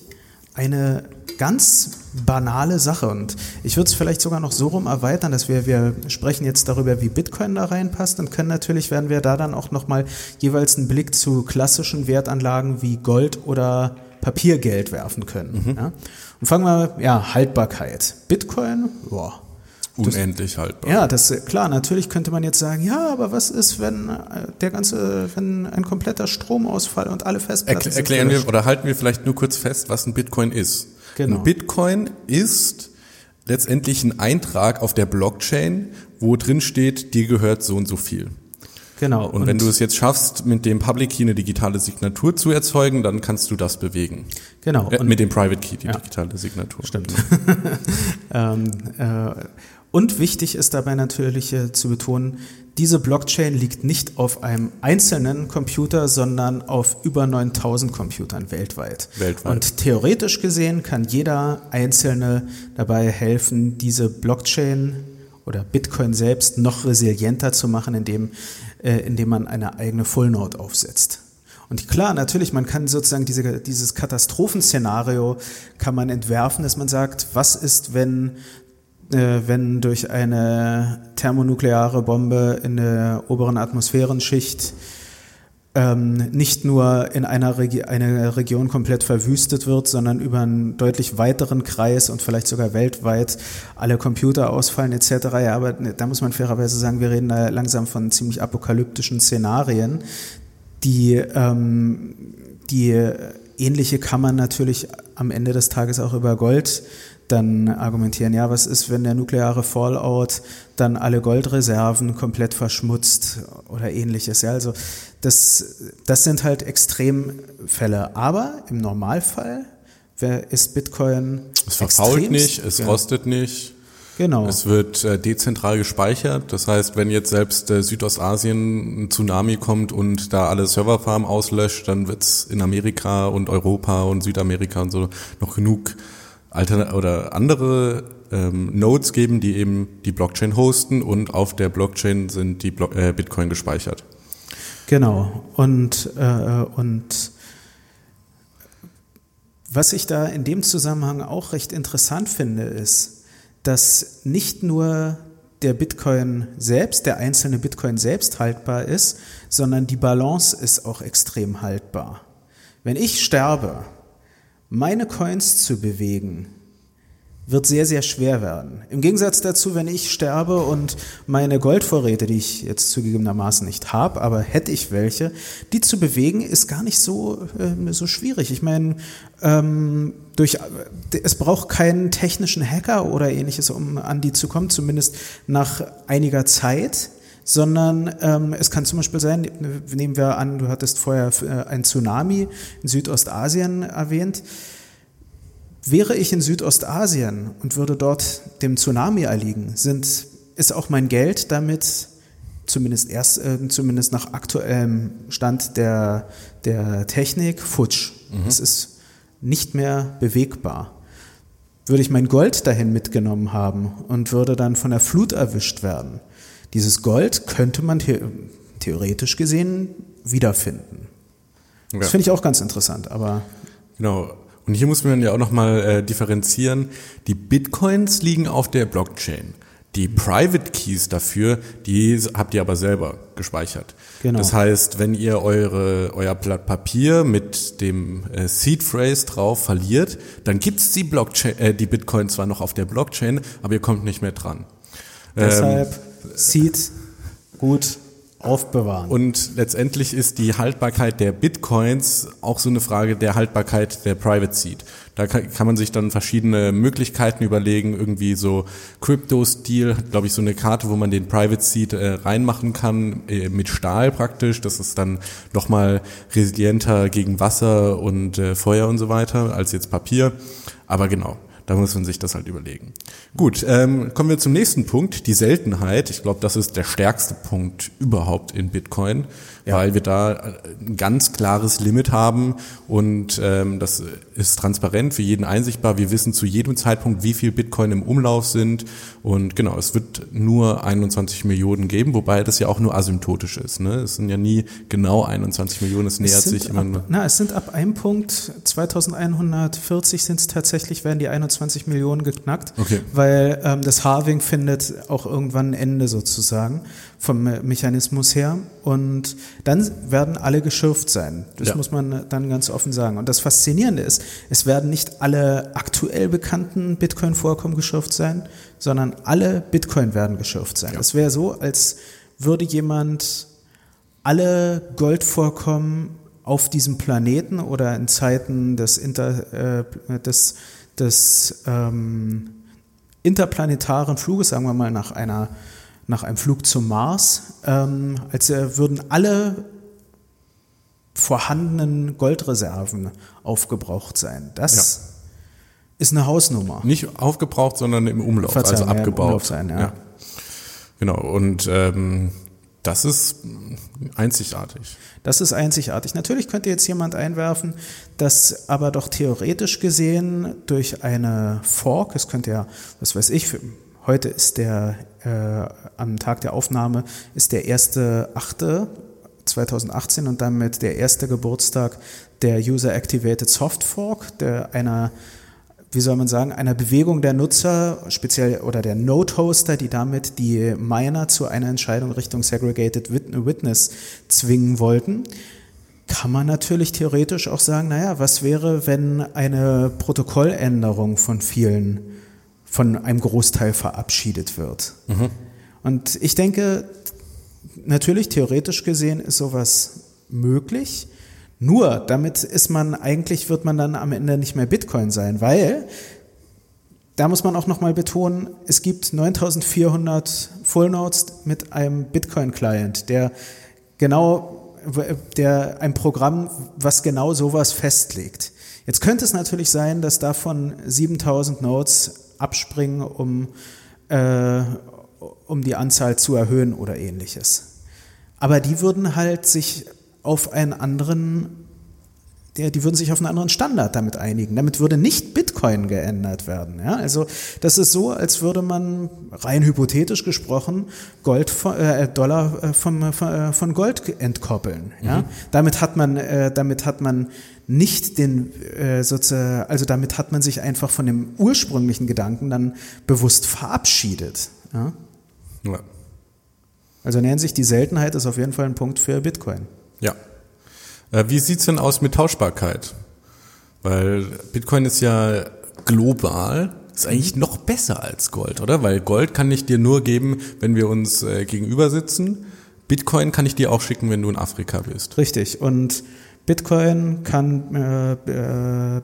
eine ganz banale Sache. Und ich würde es vielleicht sogar noch so rum erweitern, dass wir, wir sprechen jetzt darüber, wie Bitcoin da reinpasst und können natürlich, werden wir da dann auch nochmal jeweils einen Blick zu klassischen Wertanlagen wie Gold oder Papiergeld werfen können. Mhm. Ja? Und fangen wir, ja, Haltbarkeit. Bitcoin, boah. Unendlich haltbar. Ja, das klar. Natürlich könnte man jetzt sagen, ja, aber was ist, wenn äh, der ganze, wenn ein kompletter Stromausfall und alle Festplatten Erkl Erklären wir oder halten wir vielleicht nur kurz fest, was ein Bitcoin ist. Genau. Ein Bitcoin ist letztendlich ein Eintrag auf der Blockchain, wo drin steht, dir gehört so und so viel. Genau. Und, und, wenn du es jetzt schaffst, mit dem Public Key eine digitale Signatur zu erzeugen, dann kannst du das bewegen. Genau. Äh, mit dem Private Key, die ja. digitale Signatur. Stimmt. ähm, äh, und wichtig ist dabei natürlich äh, zu betonen, diese Blockchain liegt nicht auf einem einzelnen Computer, sondern auf über 9000 Computern weltweit. Weltweit. Und theoretisch gesehen kann jeder Einzelne dabei helfen, diese Blockchain oder Bitcoin selbst noch resilienter zu machen, indem äh, indem man eine eigene Full Node aufsetzt. Und klar, natürlich, man kann sozusagen diese, dieses Katastrophenszenario kann man entwerfen, dass man sagt, was ist, wenn, äh, wenn durch eine thermonukleare Bombe in der oberen Atmosphärenschicht ähm, nicht nur in einer Regi eine Region komplett verwüstet wird, sondern über einen deutlich weiteren Kreis und vielleicht sogar weltweit alle Computer ausfallen etc. Ja, aber da muss man fairerweise sagen, wir reden da langsam von ziemlich apokalyptischen Szenarien, die, ähm, die ähnliche kann man natürlich am Ende des Tages auch über Gold dann argumentieren, ja, was ist, wenn der nukleare Fallout dann alle Goldreserven komplett verschmutzt oder ähnliches. Ja, also das, das sind halt Extremfälle. Aber im Normalfall ist Bitcoin. Es verfault nicht, es ja, rostet nicht. Genau. Es wird äh, dezentral gespeichert. Das heißt, wenn jetzt selbst äh, Südostasien ein Tsunami kommt und da alle Serverfarmen auslöscht, dann wird es in Amerika und Europa und Südamerika und so noch genug Alter oder andere ähm, Nodes geben, die eben die Blockchain hosten und auf der Blockchain sind die Blo äh, Bitcoin gespeichert. Genau. Und, äh, und was ich da in dem Zusammenhang auch recht interessant finde, ist, dass nicht nur der Bitcoin selbst, der einzelne Bitcoin selbst haltbar ist, sondern die Balance ist auch extrem haltbar. Wenn ich sterbe, meine Coins zu bewegen, wird sehr, sehr schwer werden. Im Gegensatz dazu, wenn ich sterbe und meine Goldvorräte, die ich jetzt zugegebenermaßen nicht habe, aber hätte ich welche, die zu bewegen, ist gar nicht so, äh, so schwierig. Ich meine, ähm, durch, es braucht keinen technischen Hacker oder ähnliches, um an die zu kommen, zumindest nach einiger Zeit sondern ähm, es kann zum Beispiel sein, nehmen wir an, du hattest vorher äh, ein Tsunami in Südostasien erwähnt, Wäre ich in Südostasien und würde dort dem Tsunami erliegen, sind, ist auch mein Geld damit zumindest erst, äh, zumindest nach aktuellem Stand der, der Technik futsch. Es ist nicht mehr bewegbar. Würde ich mein Gold dahin mitgenommen haben und würde dann von der Flut erwischt werden, dieses Gold könnte man the theoretisch gesehen wiederfinden. Ja. Das finde ich auch ganz interessant, aber Genau. Und hier muss man ja auch nochmal äh, differenzieren. Die Bitcoins liegen auf der Blockchain. Die Private Keys dafür, die habt ihr aber selber gespeichert. Genau. Das heißt, wenn ihr eure, euer Blatt Papier mit dem äh, Seed Phrase drauf verliert, dann gibt's die Blockchain, äh, die Bitcoin zwar noch auf der Blockchain, aber ihr kommt nicht mehr dran. Ähm, deshalb Seed gut aufbewahren. Und letztendlich ist die Haltbarkeit der Bitcoins auch so eine Frage der Haltbarkeit der Private Seed. Da kann, man sich dann verschiedene Möglichkeiten überlegen, irgendwie so Crypto-Stil, glaube ich so eine Karte, wo man den Private Seed äh, reinmachen kann, äh, mit Stahl praktisch. Das ist dann nochmal resilienter gegen Wasser und äh, Feuer und so weiter als jetzt Papier. Aber genau, da muss man sich das halt überlegen. Gut, ähm, kommen wir zum nächsten Punkt, die Seltenheit. Ich glaube, das ist der stärkste Punkt überhaupt in Bitcoin, Ja. weil wir da ein ganz klares Limit haben und ähm, das ist transparent für jeden einsichtbar. Wir wissen zu jedem Zeitpunkt, wie viel Bitcoin im Umlauf sind und genau, es wird nur 21 Millionen geben, wobei das ja auch nur asymptotisch ist. Ne? Es sind ja nie genau 21 Millionen, es nähert Es sind sich immer nur. ab, na, es sind ab einem Punkt, 2140 sind es tatsächlich, werden die 21 Millionen geknackt, Okay. weil ähm, das Halving findet auch irgendwann ein Ende sozusagen vom Mechanismus her und dann werden alle geschürft sein. Das Ja. muss man dann ganz offen sagen. Und das Faszinierende ist, es werden nicht alle aktuell bekannten Bitcoin-Vorkommen geschürft sein, sondern alle Bitcoin werden geschürft sein. Ja. Das wäre so, als würde jemand alle Goldvorkommen auf diesem Planeten oder in Zeiten des, Inter, äh, des, des ähm, interplanetaren Fluges, sagen wir mal nach, einer, nach einem Flug zum Mars, ähm, als äh, würden alle vorhandenen Goldreserven aufgebraucht sein. Das ist eine Hausnummer. Nicht aufgebraucht, sondern im Umlauf, Verzeihung, also ja, abgebaut. Umlauf sein, ja. Genau, und ähm, das ist einzigartig. Das ist einzigartig. Natürlich könnte jetzt jemand einwerfen, dass aber doch theoretisch gesehen durch eine Fork, es könnte ja, was weiß ich, für, heute ist der, äh, am Tag der Aufnahme ist der 1.8.2018 und damit der erste Geburtstag der User Activated Soft Fork, der einer wie soll man sagen, einer Bewegung der Nutzer, speziell oder der Node-Hoster, die damit die Miner zu einer Entscheidung Richtung Segregated Wit- Witness zwingen wollten, kann man natürlich theoretisch auch sagen, naja, was wäre, wenn eine Protokolländerung von vielen, von einem Großteil verabschiedet wird? Und ich denke, natürlich theoretisch gesehen ist sowas möglich. Nur damit ist man eigentlich wird man dann am Ende nicht mehr Bitcoin sein, weil da muss man auch noch mal betonen, es gibt 9400 Full Nodes mit einem Bitcoin Client, der genau der ein Programm, was genau sowas festlegt. Jetzt könnte es natürlich sein, dass davon 7000 Nodes abspringen, um, äh, um die Anzahl zu erhöhen oder ähnliches. Aber die würden halt sich auf einen anderen der, die würden sich auf einen anderen Standard damit einigen. Damit würde nicht Bitcoin geändert werden. Ja? Also das ist so, als würde man rein hypothetisch gesprochen Gold äh, Dollar äh, vom, äh, von Gold entkoppeln. Ja? Mhm. Damit hat man, äh, damit hat man nicht den äh, sozusagen, also damit hat man sich einfach von dem ursprünglichen Gedanken dann bewusst verabschiedet. Ja? ja. Also in der Hinsicht, die Seltenheit ist auf jeden Fall ein Punkt für Bitcoin. Ja, äh, wie sieht's denn aus mit Tauschbarkeit? Weil Bitcoin ist ja global, ist eigentlich noch besser als Gold, oder? Weil Gold kann ich dir nur geben, wenn wir uns äh, gegenüber sitzen. Bitcoin kann ich dir auch schicken, wenn du in Afrika bist. Richtig. Und Bitcoin kann äh, äh,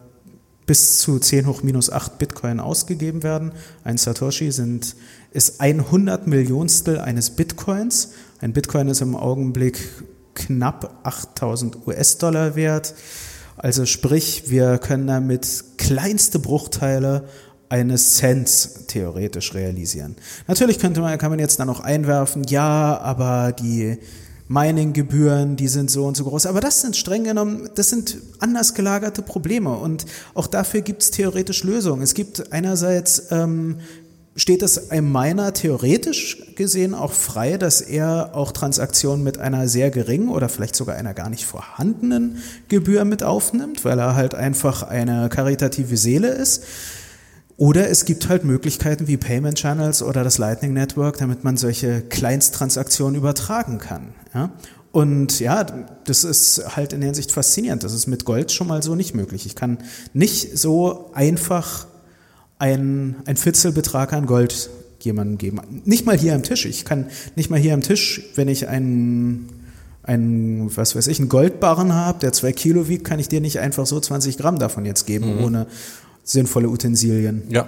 bis zu 10 hoch minus 8 Bitcoin ausgegeben werden. Ein Satoshi sind, ist ein Hundertmillionstel eines Bitcoins. Ein Bitcoin ist im Augenblick knapp 8000 US-Dollar wert. Also sprich, wir können damit kleinste Bruchteile eines Cents theoretisch realisieren. Natürlich könnte man, kann man jetzt dann noch einwerfen, ja, aber die Mining-Gebühren, die sind so und so groß. Aber das sind streng genommen, das sind anders gelagerte Probleme und auch dafür gibt es theoretisch Lösungen. Es gibt einerseits ähm, steht es einem Miner theoretisch gesehen auch frei, dass er auch Transaktionen mit einer sehr geringen oder vielleicht sogar einer gar nicht vorhandenen Gebühr mit aufnimmt, weil er halt einfach eine karitative Seele ist. Oder es gibt halt Möglichkeiten wie Payment Channels oder das Lightning Network, damit man solche Kleinsttransaktionen übertragen kann. Ja? Und ja, das ist halt in der Hinsicht faszinierend. Das ist mit Gold schon mal so nicht möglich. Ich kann nicht so einfach ein, ein Viertelbetrag an Gold jemandem geben. Nicht mal hier am Tisch. Ich kann nicht mal hier am Tisch, wenn ich einen, einen was weiß ich, einen Goldbarren habe, der zwei Kilo wiegt, kann ich dir nicht einfach so 20 Gramm davon jetzt geben, mhm. ohne sinnvolle Utensilien. Ja.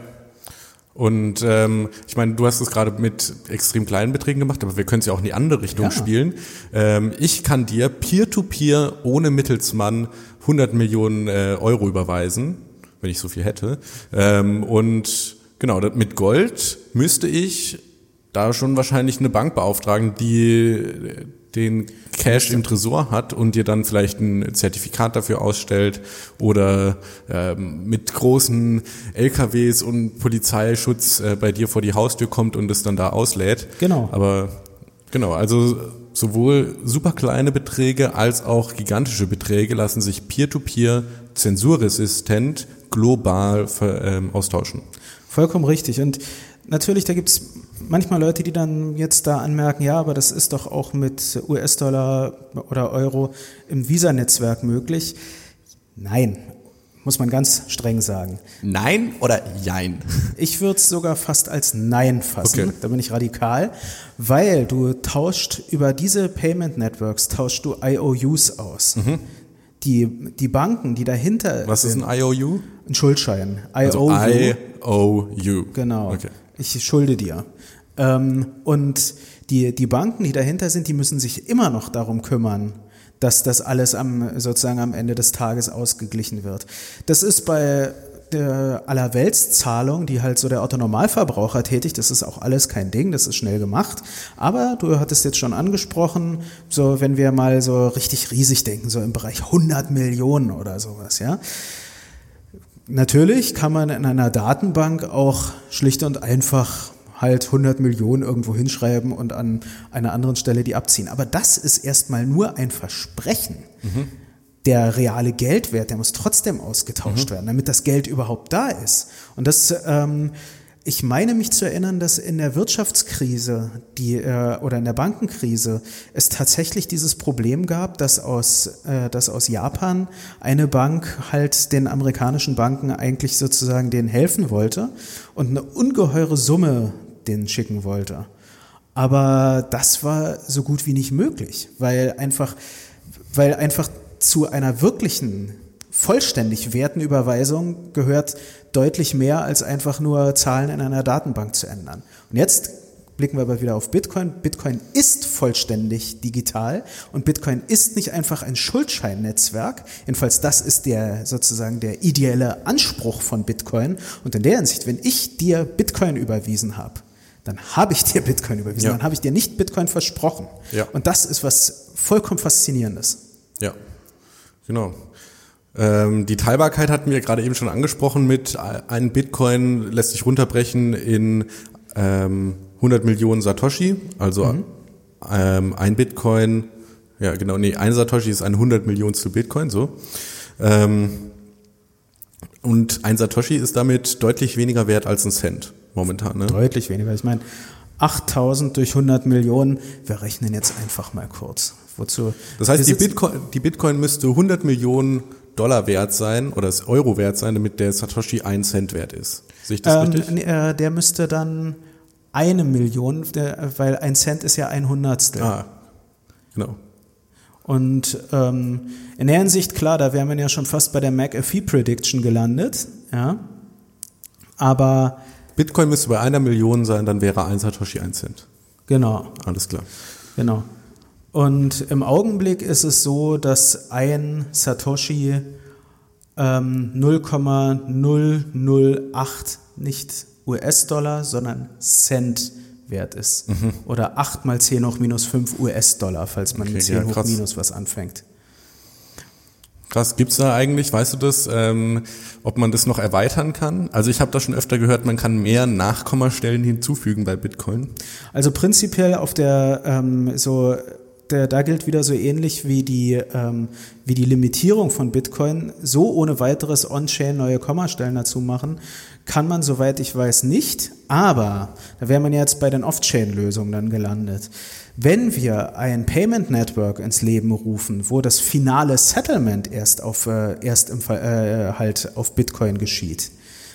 Und ähm, ich meine, du hast es gerade mit extrem kleinen Beträgen gemacht, aber wir können es ja auch in die andere Richtung ja. spielen. Ähm, ich kann dir peer-to-peer -peer ohne Mittelsmann 100 Millionen äh, Euro überweisen wenn ich so viel hätte. Ähm, und genau, mit Gold müsste ich da schon wahrscheinlich eine Bank beauftragen, die den Cash im Tresor hat und dir dann vielleicht ein Zertifikat dafür ausstellt oder ähm, mit großen LKWs und Polizeischutz äh, bei dir vor die Haustür kommt und es dann da auslädt. Genau. Aber genau, also sowohl super kleine Beträge als auch gigantische Beträge lassen sich peer-to-peer -peer zensurresistent global ähm, austauschen. Vollkommen richtig. Und natürlich, da gibt es manchmal Leute, die dann jetzt da anmerken, ja, aber das ist doch auch mit US-Dollar oder Euro im Visa-Netzwerk möglich. Nein, muss man ganz streng sagen. Nein oder Jein? Ich würde es sogar fast als Nein fassen. Okay. Da bin ich radikal, weil du tauscht über diese Payment Networks tauscht du IOUs aus. Mhm. Die, die Banken, die dahinter Was sind, ist ein IOU? Ein Schuldschein. IOU. Also IOU. Genau. Okay. Ich schulde dir. Ähm, und die, die Banken, die dahinter sind, die müssen sich immer noch darum kümmern, dass das alles am, sozusagen am Ende des Tages ausgeglichen wird. Das ist bei der Allerweltszahlung, die halt so der Autonormalverbraucher tätigt, das ist auch alles kein Ding, das ist schnell gemacht. Aber du hattest jetzt schon angesprochen, so wenn wir mal so richtig riesig denken, so im Bereich 100 Millionen oder sowas, ja. Natürlich kann man in einer Datenbank auch schlicht und einfach halt 100 Millionen irgendwo hinschreiben und an einer anderen Stelle die abziehen. Aber das ist erstmal nur ein Versprechen. Mhm. Der reale Geldwert, der muss trotzdem ausgetauscht mhm. werden, damit das Geld überhaupt da ist. Und das ähm, ich meine mich zu erinnern, dass in der Wirtschaftskrise die, äh, oder in der Bankenkrise es tatsächlich dieses Problem gab, dass aus, äh, dass aus Japan eine Bank halt den amerikanischen Banken eigentlich sozusagen denen helfen wollte und eine ungeheure Summe denen schicken wollte. Aber das war so gut wie nicht möglich, weil einfach, weil einfach zu einer wirklichen vollständig Wertenüberweisung gehört deutlich mehr als einfach nur Zahlen in einer Datenbank zu ändern. Und jetzt blicken wir aber wieder auf Bitcoin. Bitcoin ist vollständig digital und Bitcoin ist nicht einfach ein Schuldscheinnetzwerk. Jedenfalls das ist der sozusagen der ideelle Anspruch von Bitcoin. Und in der Hinsicht, wenn ich dir Bitcoin überwiesen habe, dann habe ich dir Bitcoin überwiesen, Ja. dann habe ich dir nicht Bitcoin versprochen. Ja. Und das ist was vollkommen faszinierendes. Ja, genau. Ähm, die Teilbarkeit hatten wir gerade eben schon angesprochen mit äh, ein Bitcoin lässt sich runterbrechen in ähm, 100 Millionen Satoshi, also ähm, ein Bitcoin, ja genau, nee, ein Satoshi ist ein 100 Millionstel Bitcoin, so. Ähm, und ein Satoshi ist damit deutlich weniger wert als ein Cent momentan. Ne? Deutlich weniger. Ich meine, 8000 durch 100 Millionen, wir rechnen jetzt einfach mal kurz. Wozu? Das heißt, die Bitcoin, die Bitcoin müsste 100 Millionen Dollar wert sein oder es Euro wert sein, damit der Satoshi ein Cent wert ist. Sehe ich das Ähm, richtig? äh, der müsste dann eine Million, der, weil ein Cent ist ja ein Hundertstel. Ah, genau. Und ähm, in der Hinsicht, klar, da wären wir ja schon fast bei der McAfee Prediction gelandet. Ja. Aber Bitcoin müsste bei einer Million sein, dann wäre ein Satoshi ein Cent. genau, Alles klar. genau. Und im Augenblick ist es so, dass ein Satoshi ähm, 0,008 nicht US-Dollar, sondern Cent wert ist. Oder 8 mal 10 hoch minus 5 US-Dollar, falls man Okay, mit 10 ja, hoch minus was anfängt. Krass, gibt's da eigentlich, weißt du das, ähm, ob man das noch erweitern kann? Also ich habe da schon öfter gehört, man kann mehr Nachkommastellen hinzufügen bei Bitcoin. Also prinzipiell auf der ähm, so der, da gilt wieder so ähnlich wie die ähm, wie die Limitierung von Bitcoin so ohne weiteres On-Chain neue Kommastellen dazu machen kann man soweit ich weiß nicht. Aber da wäre man jetzt bei den Off-Chain-Lösungen dann gelandet. Wenn wir ein Payment Network ins Leben rufen, wo das finale Settlement erst auf äh, erst im Fall, äh, halt auf Bitcoin geschieht,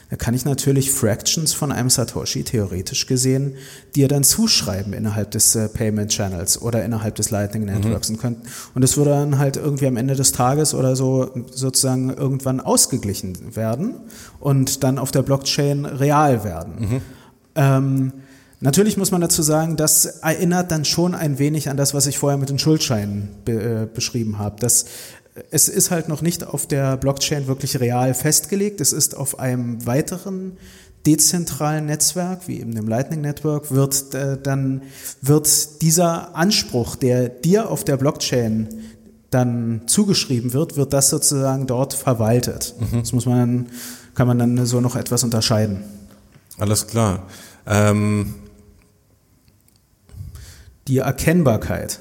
da kann ich natürlich Fractions von einem Satoshi theoretisch gesehen dir dann zuschreiben innerhalb des äh, Payment Channels oder innerhalb des Lightning Networks und könnt, und es würde dann halt irgendwie am Ende des Tages oder so sozusagen irgendwann ausgeglichen werden und dann auf der Blockchain real werden. Ähm, Natürlich muss man dazu sagen, das erinnert dann schon ein wenig an das, was ich vorher mit den Schuldscheinen be äh, beschrieben habe. Das, es ist halt noch nicht auf der Blockchain wirklich real festgelegt. Es ist auf einem weiteren dezentralen Netzwerk, wie eben dem Lightning Network, wird äh, dann wird dieser Anspruch, der dir auf der Blockchain dann zugeschrieben wird, wird das sozusagen dort verwaltet. Das muss man dann, kann man dann so noch etwas unterscheiden. Alles klar. Ähm, die Erkennbarkeit.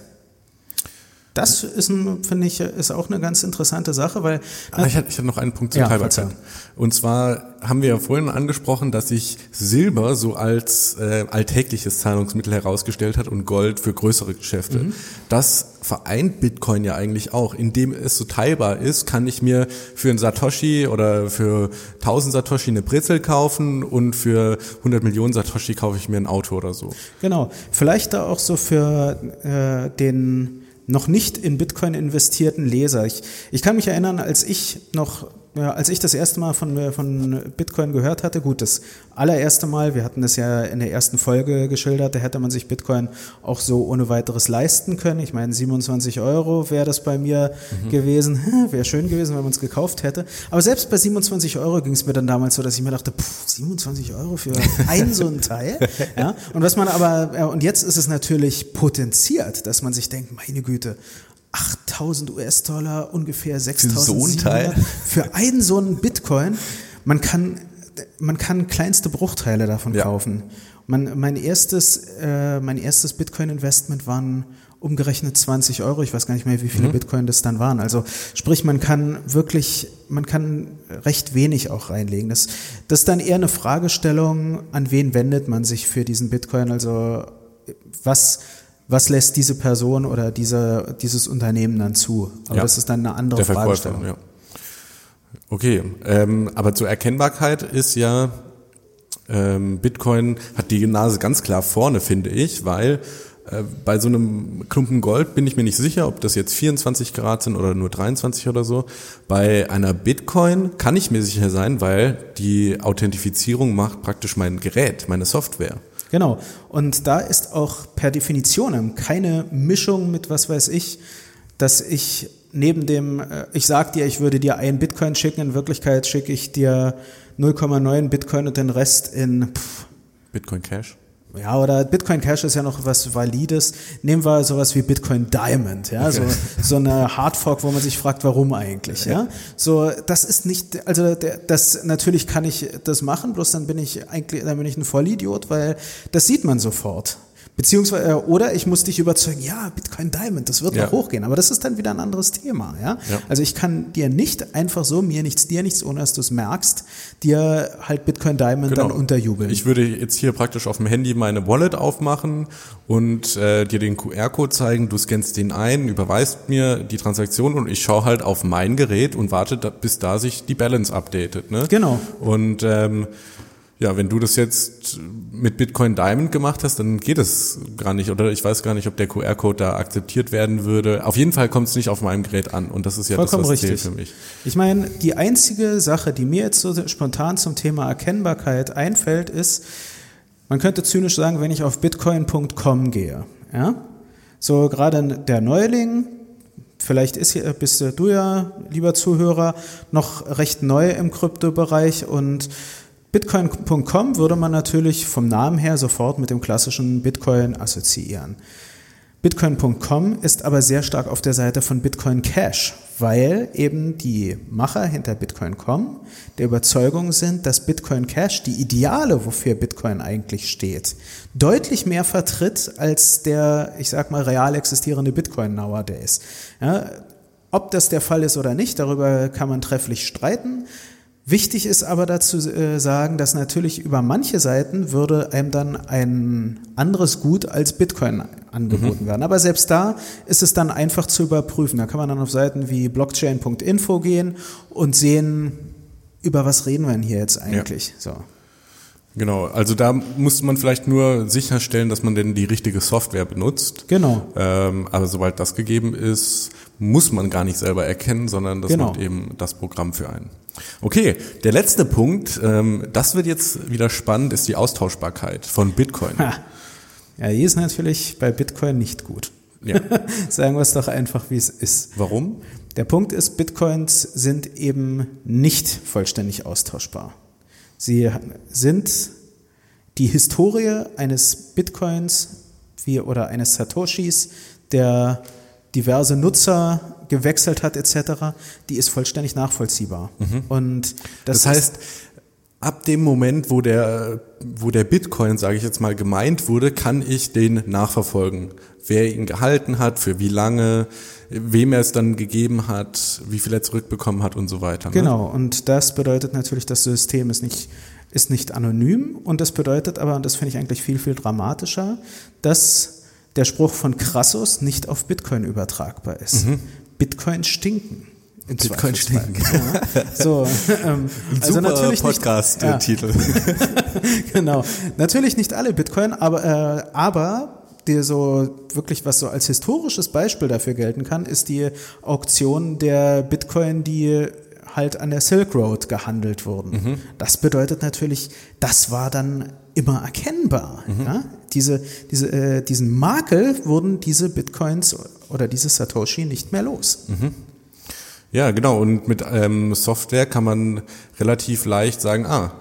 Das ist, finde ich, ist auch eine ganz interessante Sache, weil Ah, ich, hatte, ich hatte noch einen Punkt zur Ja, Teilbarkeit. Und zwar haben wir ja vorhin angesprochen, dass sich Silber so als äh, alltägliches Zahlungsmittel herausgestellt hat und Gold für größere Geschäfte. Mhm. Das vereint Bitcoin ja eigentlich auch. Indem es so teilbar ist, kann ich mir für einen Satoshi oder für 1000 Satoshi eine Brezel kaufen und für 100 Millionen Satoshi kaufe ich mir ein Auto oder so. Genau, vielleicht da auch so für äh, den noch nicht in Bitcoin investierten Leser. Ich, ich kann mich erinnern, als ich noch, ja, als ich das erste Mal von, äh, von Bitcoin gehört hatte, gut, das allererste Mal, wir hatten das ja in der ersten Folge geschildert, da hätte man sich Bitcoin auch so ohne weiteres leisten können. Ich meine, 27 Euro wäre das bei mir gewesen. Wäre schön gewesen, wenn man es gekauft hätte. Aber selbst bei 27 Euro ging es mir dann damals so, dass ich mir dachte, pff, 27 Euro für ein so ein Teil. Ja? Und was man aber, ja, und jetzt ist es natürlich potenziert, dass man sich denkt, meine Güte, 8000 US-Dollar, ungefähr 6000 so ein Teil? für einen so einen Bitcoin. Man kann, man kann kleinste Bruchteile davon Ja. kaufen. Man, mein erstes, äh, mein erstes Bitcoin-Investment waren umgerechnet 20 Euro. Ich weiß gar nicht mehr, wie Mhm. viele Bitcoin das dann waren. Also sprich, man kann wirklich, man kann recht wenig auch reinlegen. Das, das ist dann eher eine Fragestellung, an wen wendet man sich für diesen Bitcoin? Also was, was lässt diese Person oder diese, dieses Unternehmen dann zu? Aber Ja. das ist dann eine andere Der Fragestellung. ja. Okay, ähm, aber zur Erkennbarkeit ist ja, ähm, Bitcoin hat die Nase ganz klar vorne, finde ich, weil äh, bei so einem Klumpen Gold bin ich mir nicht sicher, ob das jetzt 24 Grad sind oder nur 23 oder so. Bei einer Bitcoin kann ich mir sicher sein, weil die Authentifizierung macht praktisch mein Gerät, meine Software. Genau. Und da ist auch per Definition keine Mischung mit was weiß ich, dass ich neben dem, äh, ich sag dir, ich würde dir einen Bitcoin schicken, in Wirklichkeit schicke ich dir 0,9 Bitcoin und den Rest in pff, Bitcoin Cash. Ja, oder Bitcoin Cash ist ja noch was Valides. Nehmen wir sowas wie Bitcoin Diamond, ja, so, so eine Hardfork, wo man sich fragt, warum eigentlich, ja. So, das ist nicht, also das, natürlich kann ich das machen, bloß dann bin ich eigentlich, dann bin ich ein Vollidiot, weil das sieht man sofort. Beziehungsweise, äh, oder ich muss dich überzeugen, ja, Bitcoin Diamond, das wird ja. noch hochgehen. Aber das ist dann wieder ein anderes Thema. Ja? ja? Also ich kann dir nicht einfach so, mir nichts, dir nichts, ohne dass du es merkst, dir halt Bitcoin Diamond genau. dann unterjubeln. Ich würde jetzt hier praktisch auf dem Handy meine Wallet aufmachen und äh, dir den QR-Code zeigen, du scannst den ein, überweist mir die Transaktion und ich schaue halt auf mein Gerät und warte, bis da sich die Balance updatet. Ne? Genau. Und ähm, ja, wenn du das jetzt mit Bitcoin Diamond gemacht hast, dann geht es gar nicht. Oder ich weiß gar nicht, ob der QR-Code da akzeptiert werden würde. Auf jeden Fall kommt es nicht auf meinem Gerät an. Und das ist ja Vollkommen das, was richtig. zählt für mich. Ich meine, die einzige Sache, die mir jetzt so spontan zum Thema Erkennbarkeit einfällt, ist, man könnte zynisch sagen, wenn ich auf bitcoin.com gehe, ja, so gerade der Neuling, vielleicht ist bist du ja, lieber Zuhörer, noch recht neu im Kryptobereich und Bitcoin.com würde man natürlich vom Namen her sofort mit dem klassischen Bitcoin assoziieren. Bitcoin.com ist aber sehr stark auf der Seite von Bitcoin Cash, weil eben die Macher hinter Bitcoin.com der Überzeugung sind, dass Bitcoin Cash die Ideale, wofür Bitcoin eigentlich steht, deutlich mehr vertritt als der, ich sag mal, real existierende Bitcoin nowadays. Ja, ob das der Fall ist oder nicht, darüber kann man trefflich streiten. Wichtig ist aber dazu äh, sagen, dass natürlich über manche Seiten würde einem dann ein anderes Gut als Bitcoin angeboten mhm. werden. Aber selbst da ist es dann einfach zu überprüfen. Da kann man dann auf Seiten wie blockchain.info gehen und sehen, über was reden wir denn hier jetzt eigentlich. Ja. So. Genau, also da muss man vielleicht nur sicherstellen, dass man denn die richtige Software benutzt. Genau. Ähm, aber sobald das gegeben ist, muss man gar nicht selber erkennen, sondern das genau. macht eben das Programm für einen. Okay, der letzte Punkt, ähm, das wird jetzt wieder spannend, ist die Austauschbarkeit von Bitcoin. Ha. Ja, die ist natürlich bei Bitcoin nicht gut. Ja. Sagen wir es doch einfach, wie es ist. Warum? Der Punkt ist, Bitcoins sind eben nicht vollständig austauschbar. Sie sind die Historie eines Bitcoins wie, oder eines Satoshis, der diverse Nutzer gewechselt hat etc., die ist vollständig nachvollziehbar. Mhm. Und das, das heißt, ab dem Moment, wo der, wo der Bitcoin, sage ich jetzt mal, gemeint wurde, kann ich den nachverfolgen. Wer ihn gehalten hat, für wie lange, wem er es dann gegeben hat, wie viel er zurückbekommen hat und so weiter. Ne? Genau, und das bedeutet natürlich, das System ist nicht, ist nicht anonym und das bedeutet aber, und das finde ich eigentlich viel, viel dramatischer, dass der Spruch von Crassus nicht auf Bitcoin übertragbar ist. Mhm. Bitcoin stinken. Bitcoin stinken. Ja. So, ähm, also Super natürlich Podcast-Titel. Ja. genau. Natürlich nicht alle Bitcoin, aber, äh, aber die so wirklich was so als historisches Beispiel dafür gelten kann, ist die Auktion der Bitcoin, die halt an der Silk Road gehandelt wurden. Mhm. Das bedeutet natürlich, das war dann immer erkennbar. Mhm. Ja? Diese, diese, äh, diesen Makel wurden diese Bitcoins oder diese Satoshi nicht mehr los. Mhm. Ja, genau. Und mit ähm, Software kann man relativ leicht sagen, ah,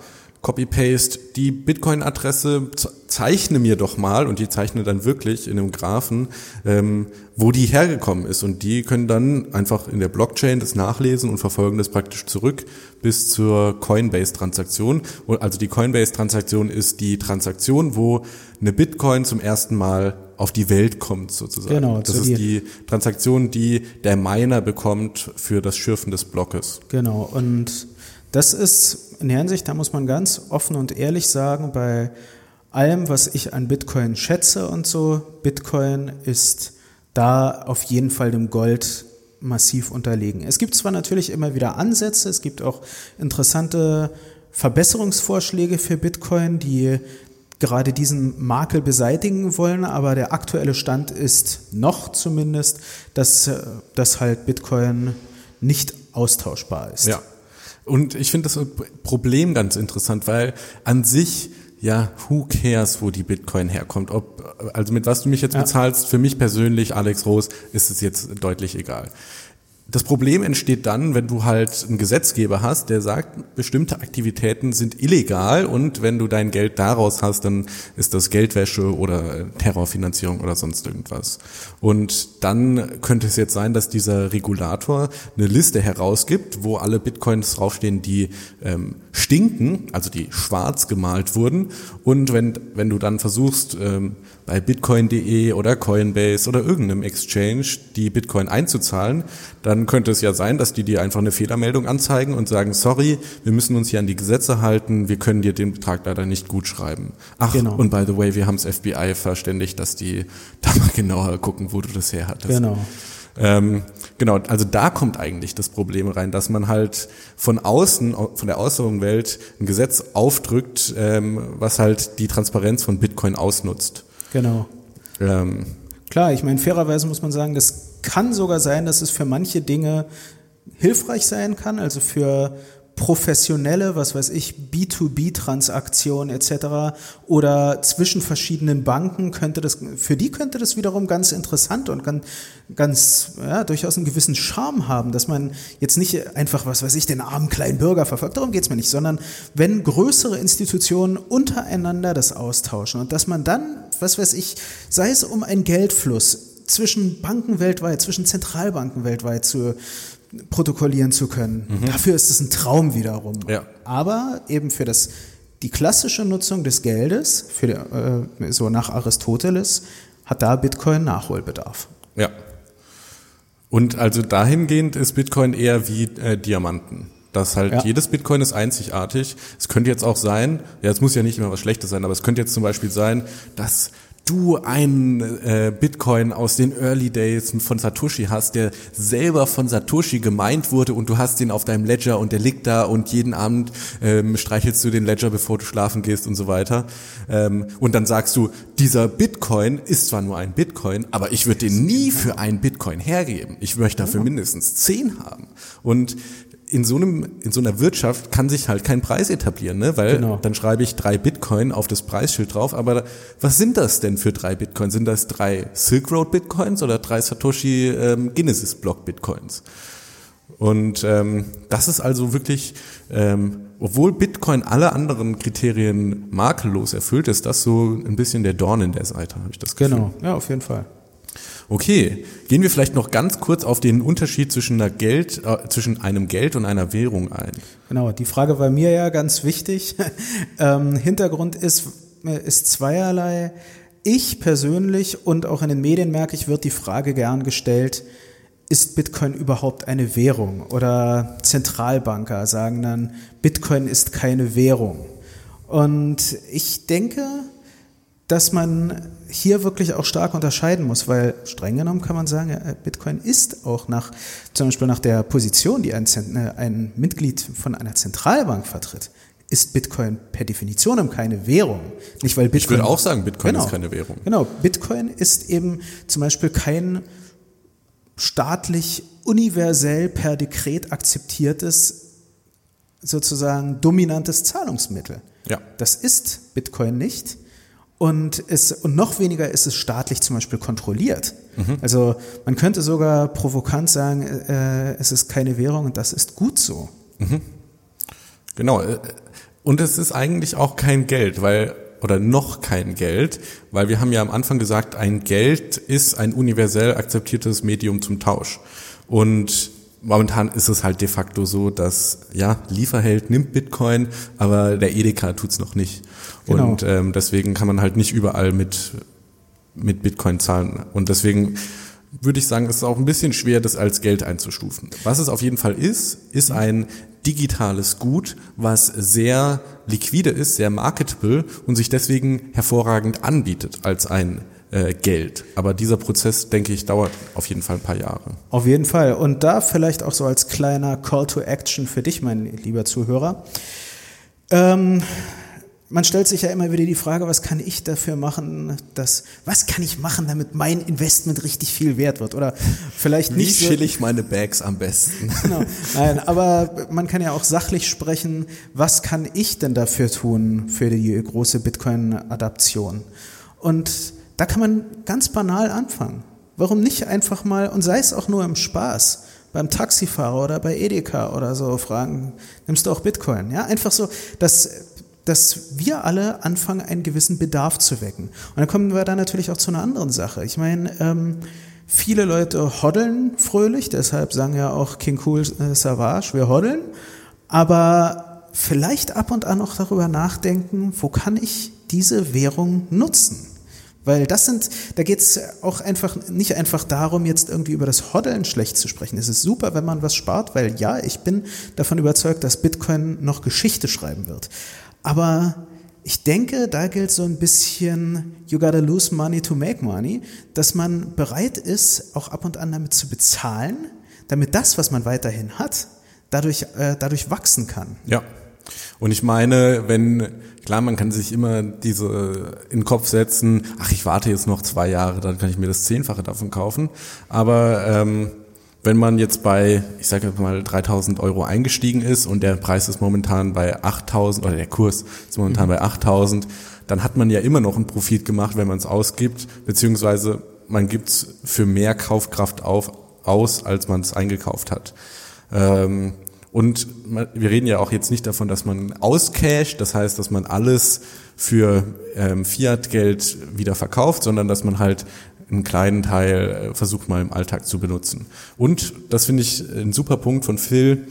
Copy-Paste die Bitcoin-Adresse, zeichne mir doch mal, und die zeichne dann wirklich in einem Graphen, ähm, wo die hergekommen ist. Und die können dann einfach in der Blockchain das nachlesen und verfolgen das praktisch zurück bis zur Coinbase-Transaktion. Also die Coinbase-Transaktion ist die Transaktion, wo eine Bitcoin zum ersten Mal auf die Welt kommt sozusagen. Genau, das ist die Transaktion, die der Miner bekommt für das Schürfen des Blockes. Genau, und das ist in der Hinsicht, da muss man ganz offen und ehrlich sagen, bei allem, was ich an Bitcoin schätze und so, Bitcoin ist da auf jeden Fall dem Gold massiv unterlegen. Es gibt zwar natürlich immer wieder Ansätze, es gibt auch interessante Verbesserungsvorschläge für Bitcoin, die gerade diesen Makel beseitigen wollen, aber der aktuelle Stand ist noch zumindest, dass, dass halt Bitcoin nicht austauschbar ist. Ja. Und ich finde das Problem ganz interessant, weil an sich ja, who cares, wo die Bitcoin herkommt? Ob, also mit was du mich jetzt ja. bezahlst, für mich persönlich, Alex Rose, ist es jetzt deutlich egal. Das Problem entsteht dann, wenn du halt einen Gesetzgeber hast, der sagt, bestimmte Aktivitäten sind illegal und wenn du dein Geld daraus hast, dann ist das Geldwäsche oder Terrorfinanzierung oder sonst irgendwas. Und dann könnte es jetzt sein, dass dieser Regulator eine Liste herausgibt, wo alle Bitcoins draufstehen, die ähm, stinken, also die schwarz gemalt wurden. Und wenn, wenn du dann versuchst, ähm, bei bitcoin.de oder Coinbase oder irgendeinem Exchange die Bitcoin einzuzahlen, dann könnte es ja sein, dass die dir einfach eine Fehlermeldung anzeigen und sagen, sorry, wir müssen uns hier an die Gesetze halten, wir können dir den Betrag leider nicht gut schreiben. Ach, genau. und by the way, wir haben das FBI verständigt, dass die da mal genauer gucken, wo du das her hattest. Genau. Ähm, genau, also da kommt eigentlich das Problem rein, dass man halt von außen, von der Außenwelt ein Gesetz aufdrückt, ähm, was halt die Transparenz von Bitcoin ausnutzt. Genau. Ähm, Klar, ich meine, fairerweise muss man sagen, das kann sogar sein, dass es für manche Dinge hilfreich sein kann, also für professionelle, was weiß ich, B2B-Transaktionen etc. oder zwischen verschiedenen Banken könnte das, für die könnte das wiederum ganz interessant und ganz, ganz ja, durchaus einen gewissen Charme haben, dass man jetzt nicht einfach, was weiß ich, den armen kleinen Bürger verfolgt, darum geht's mir nicht, sondern wenn größere Institutionen untereinander das austauschen und dass man dann, was weiß ich, sei es um einen Geldfluss zwischen Banken weltweit, zwischen Zentralbanken weltweit zu protokollieren zu können. Mhm. Dafür ist es ein Traum wiederum. Ja. Aber eben für das, die klassische Nutzung des Geldes, für äh, so nach Aristoteles, hat da Bitcoin Nachholbedarf. Ja. Und also dahingehend ist Bitcoin eher wie äh, Diamanten. Das halt ja. jedes Bitcoin ist einzigartig. Es könnte jetzt auch sein, ja, es muss ja nicht immer was Schlechtes sein, aber es könnte jetzt zum Beispiel sein, dass du einen äh, Bitcoin aus den Early Days von Satoshi hast, der selber von Satoshi gemeint wurde und du hast den auf deinem Ledger und der liegt da und jeden Abend ähm, streichelst du den Ledger, bevor du schlafen gehst und so weiter. Ähm, und dann sagst du, dieser Bitcoin ist zwar nur ein Bitcoin, aber ich würde den nie für einen Bitcoin hergeben. Ich möchte dafür mindestens zehn haben. Und in so einem, in so einer Wirtschaft kann sich halt kein Preis etablieren, ne? Weil genau. dann schreibe ich drei Bitcoin auf das Preisschild drauf, aber was sind das denn für drei Bitcoin? Sind das drei Silk Road Bitcoins oder drei Satoshi ähm, Genesis Block Bitcoins? Und ähm, das ist also wirklich, ähm, obwohl Bitcoin alle anderen Kriterien makellos erfüllt, ist das so ein bisschen der Dorn in der Seite, habe ich das Gefühl. Genau, ja, auf jeden Fall. Okay, gehen wir vielleicht noch ganz kurz auf den Unterschied zwischen, einer Geld, äh, zwischen einem Geld und einer Währung ein. Genau, die Frage war mir ja ganz wichtig. ähm, Hintergrund ist, ist zweierlei. Ich persönlich und auch in den Medien merke ich, wird die Frage gern gestellt, ist Bitcoin überhaupt eine Währung? Oder Zentralbanker sagen dann, Bitcoin ist keine Währung. Und ich denke, dass man hier wirklich auch stark unterscheiden muss, weil streng genommen kann man sagen, Bitcoin ist auch nach, zum Beispiel nach der Position, die ein, äh, ein Mitglied von einer Zentralbank vertritt, ist Bitcoin per Definition keine Währung. Nicht, weil Bitcoin, ich würde auch sagen, Bitcoin genau, ist keine Währung. Genau, Bitcoin ist eben zum Beispiel kein staatlich universell per Dekret akzeptiertes sozusagen dominantes Zahlungsmittel. Ja. Das ist Bitcoin nicht. Und, es, und noch weniger ist es staatlich zum Beispiel kontrolliert. Mhm. Also man könnte sogar provokant sagen, äh, es ist keine Währung und das ist gut so. Mhm. Genau. Äh, und es ist eigentlich auch kein Geld, weil oder noch kein Geld, weil wir haben ja am Anfang gesagt, ein Geld ist ein universell akzeptiertes Medium zum Tausch. Und momentan ist es halt de facto so, dass ja, Lieferheld nimmt Bitcoin, aber der Edeka tut's noch nicht. Genau. Und ähm, deswegen kann man halt nicht überall mit, mit Bitcoin zahlen. Und deswegen würde ich sagen, es ist auch ein bisschen schwer, das als Geld einzustufen. Was es auf jeden Fall ist, ist ein digitales Gut, was sehr liquide ist, sehr marketable und sich deswegen hervorragend anbietet als ein äh, Geld. Aber dieser Prozess, denke ich, dauert auf jeden Fall ein paar Jahre. Auf jeden Fall. Und da vielleicht auch so als kleiner Call to Action für dich, mein lieber Zuhörer. Ähm, man stellt sich ja immer wieder die Frage, was kann ich dafür machen, dass, was kann ich machen, damit mein Investment richtig viel wert wird? Oder vielleicht nicht. Wie chill ich meine Bags am besten? Genau. Nein, aber man kann ja auch sachlich sprechen, was kann ich denn dafür tun für die große Bitcoin-Adaption? Und da kann man ganz banal anfangen. Warum nicht einfach mal, und sei es auch nur im Spaß, beim Taxifahrer oder bei Edeka oder so fragen, nimmst du auch Bitcoin? Ja, einfach so, dass dass wir alle anfangen, einen gewissen Bedarf zu wecken. Und dann kommen wir dann natürlich auch zu einer anderen Sache. Ich meine, ähm, viele Leute hoddeln fröhlich, deshalb sagen ja auch King Cool äh, Savage, wir hoddeln. Aber vielleicht ab und an auch darüber nachdenken, wo kann ich diese Währung nutzen? Weil das sind, da geht es auch einfach nicht einfach darum, jetzt irgendwie über das Hoddeln schlecht zu sprechen. Es ist super, wenn man was spart, weil ja, ich bin davon überzeugt, dass Bitcoin noch Geschichte schreiben wird. Aber ich denke, da gilt so ein bisschen, you gotta lose money to make money, dass man bereit ist, auch ab und an damit zu bezahlen, damit das, was man weiterhin hat, dadurch, äh, dadurch wachsen kann. Ja. Und ich meine, wenn, klar, man kann sich immer diese in den Kopf setzen, ach, ich warte jetzt noch zwei Jahre, dann kann ich mir das Zehnfache davon kaufen. Aber ähm, wenn man jetzt bei, ich sage jetzt mal 3000 Euro eingestiegen ist und der Preis ist momentan bei 8000 oder der Kurs ist momentan mhm. bei 8000, dann hat man ja immer noch einen Profit gemacht, wenn man es ausgibt, beziehungsweise man gibt es für mehr Kaufkraft auf, aus, als man es eingekauft hat. Ähm, und wir reden ja auch jetzt nicht davon, dass man auscasht, das heißt, dass man alles für ähm, Fiat-Geld wieder verkauft, sondern dass man halt einen kleinen Teil äh, versucht mal im Alltag zu benutzen. Und das finde ich ein super Punkt von Phil,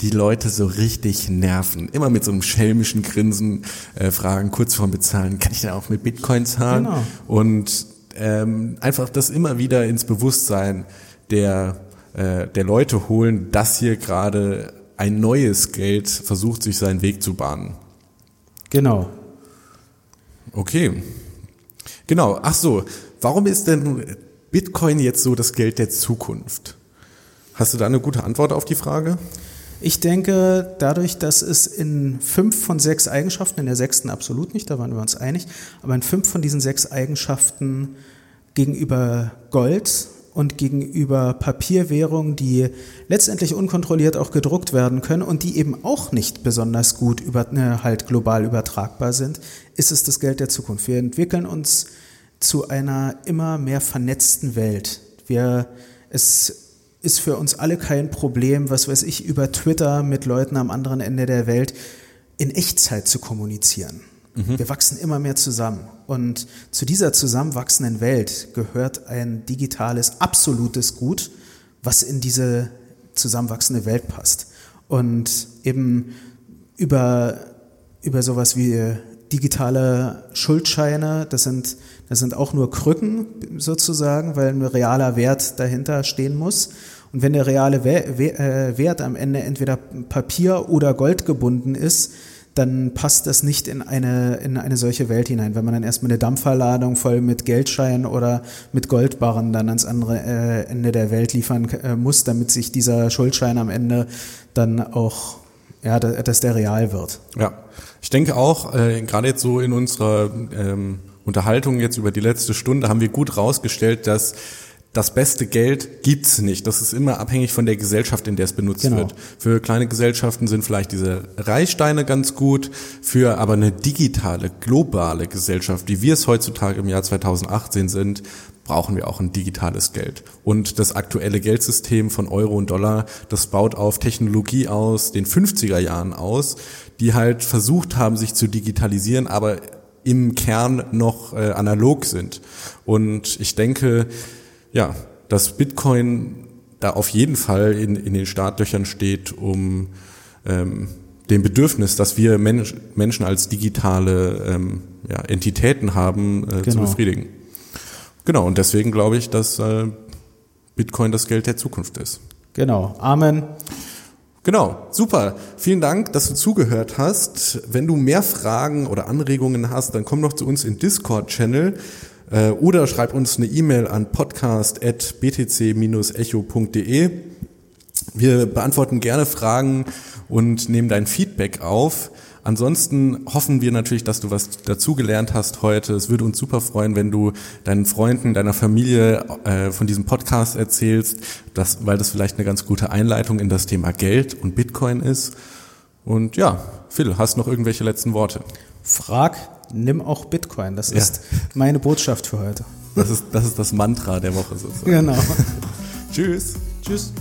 die Leute so richtig nerven. Immer mit so einem schelmischen Grinsen äh, fragen, kurz vorm Bezahlen, kann ich denn auch mit Bitcoin zahlen? Genau. Und ähm, einfach das immer wieder ins Bewusstsein der, äh, der Leute holen, dass hier gerade ein neues Geld versucht, sich seinen Weg zu bahnen. Genau. Okay. Genau. Ach so. Warum ist denn Bitcoin jetzt so das Geld der Zukunft? Hast du da eine gute Antwort auf die Frage? Ich denke, dadurch, dass es in fünf von sechs Eigenschaften, in der sechsten absolut nicht, da waren wir uns einig, aber in fünf von diesen sechs Eigenschaften gegenüber Gold und gegenüber Papierwährungen, die letztendlich unkontrolliert auch gedruckt werden können und die eben auch nicht besonders gut über, ne, halt global übertragbar sind, ist es das Geld der Zukunft. Wir entwickeln uns zu einer immer mehr vernetzten Welt. Wir, es ist für uns alle kein Problem, was weiß ich, über Twitter mit Leuten am anderen Ende der Welt in Echtzeit zu kommunizieren. Mhm. Wir wachsen immer mehr zusammen. Und zu dieser zusammenwachsenden Welt gehört ein digitales, absolutes Gut, was in diese zusammenwachsende Welt passt. Und eben über, über sowas wie digitale Schuldscheine, das sind, das sind auch nur Krücken sozusagen, weil ein realer Wert dahinter stehen muss. Und wenn der reale äh, Wert am Ende entweder Papier oder Gold gebunden ist, dann passt das nicht in eine, in eine solche Welt hinein. Wenn man dann erstmal eine Dampferladung voll mit Geldscheinen oder mit Goldbarren dann ans andere äh, Ende der Welt liefern äh, muss, damit sich dieser Schuldschein am Ende dann auch, ja, dass der real wird. Ja. Ich denke auch, äh, gerade jetzt so in unserer ähm, Unterhaltung jetzt über die letzte Stunde haben wir gut rausgestellt, dass das beste Geld gibt's nicht. Das ist immer abhängig von der Gesellschaft, in der es benutzt genau. wird. Für kleine Gesellschaften sind vielleicht diese Reichsteine ganz gut, für aber eine digitale, globale Gesellschaft, wie wir es heutzutage im Jahr 2018 sind, brauchen wir auch ein digitales Geld. Und das aktuelle Geldsystem von Euro und Dollar, das baut auf Technologie aus den 50er Jahren aus, die halt versucht haben, sich zu digitalisieren, aber im Kern noch äh, analog sind. Und ich denke, ja, dass Bitcoin da auf jeden Fall in, in den Startlöchern steht, um ähm, dem Bedürfnis, dass wir Mensch, Menschen als digitale ähm, ja, Entitäten haben, äh, genau. zu befriedigen. Genau, und deswegen glaube ich, dass äh, Bitcoin das Geld der Zukunft ist. Genau. Amen. Genau, super. Vielen Dank, dass du zugehört hast. Wenn du mehr Fragen oder Anregungen hast, dann komm doch zu uns in Discord-Channel äh, oder schreib uns eine E-Mail an podcast.btc-echo.de. Wir beantworten gerne Fragen und nehmen dein Feedback auf. Ansonsten hoffen wir natürlich, dass du was dazugelernt hast heute. Es würde uns super freuen, wenn du deinen Freunden, deiner Familie äh, von diesem Podcast erzählst, dass, weil das vielleicht eine ganz gute Einleitung in das Thema Geld und Bitcoin ist. Und ja, Phil, hast noch irgendwelche letzten Worte? Frag, nimm auch Bitcoin. Das ja. ist meine Botschaft für heute. Das ist, das ist das Mantra der Woche sozusagen. Genau. Tschüss. Tschüss.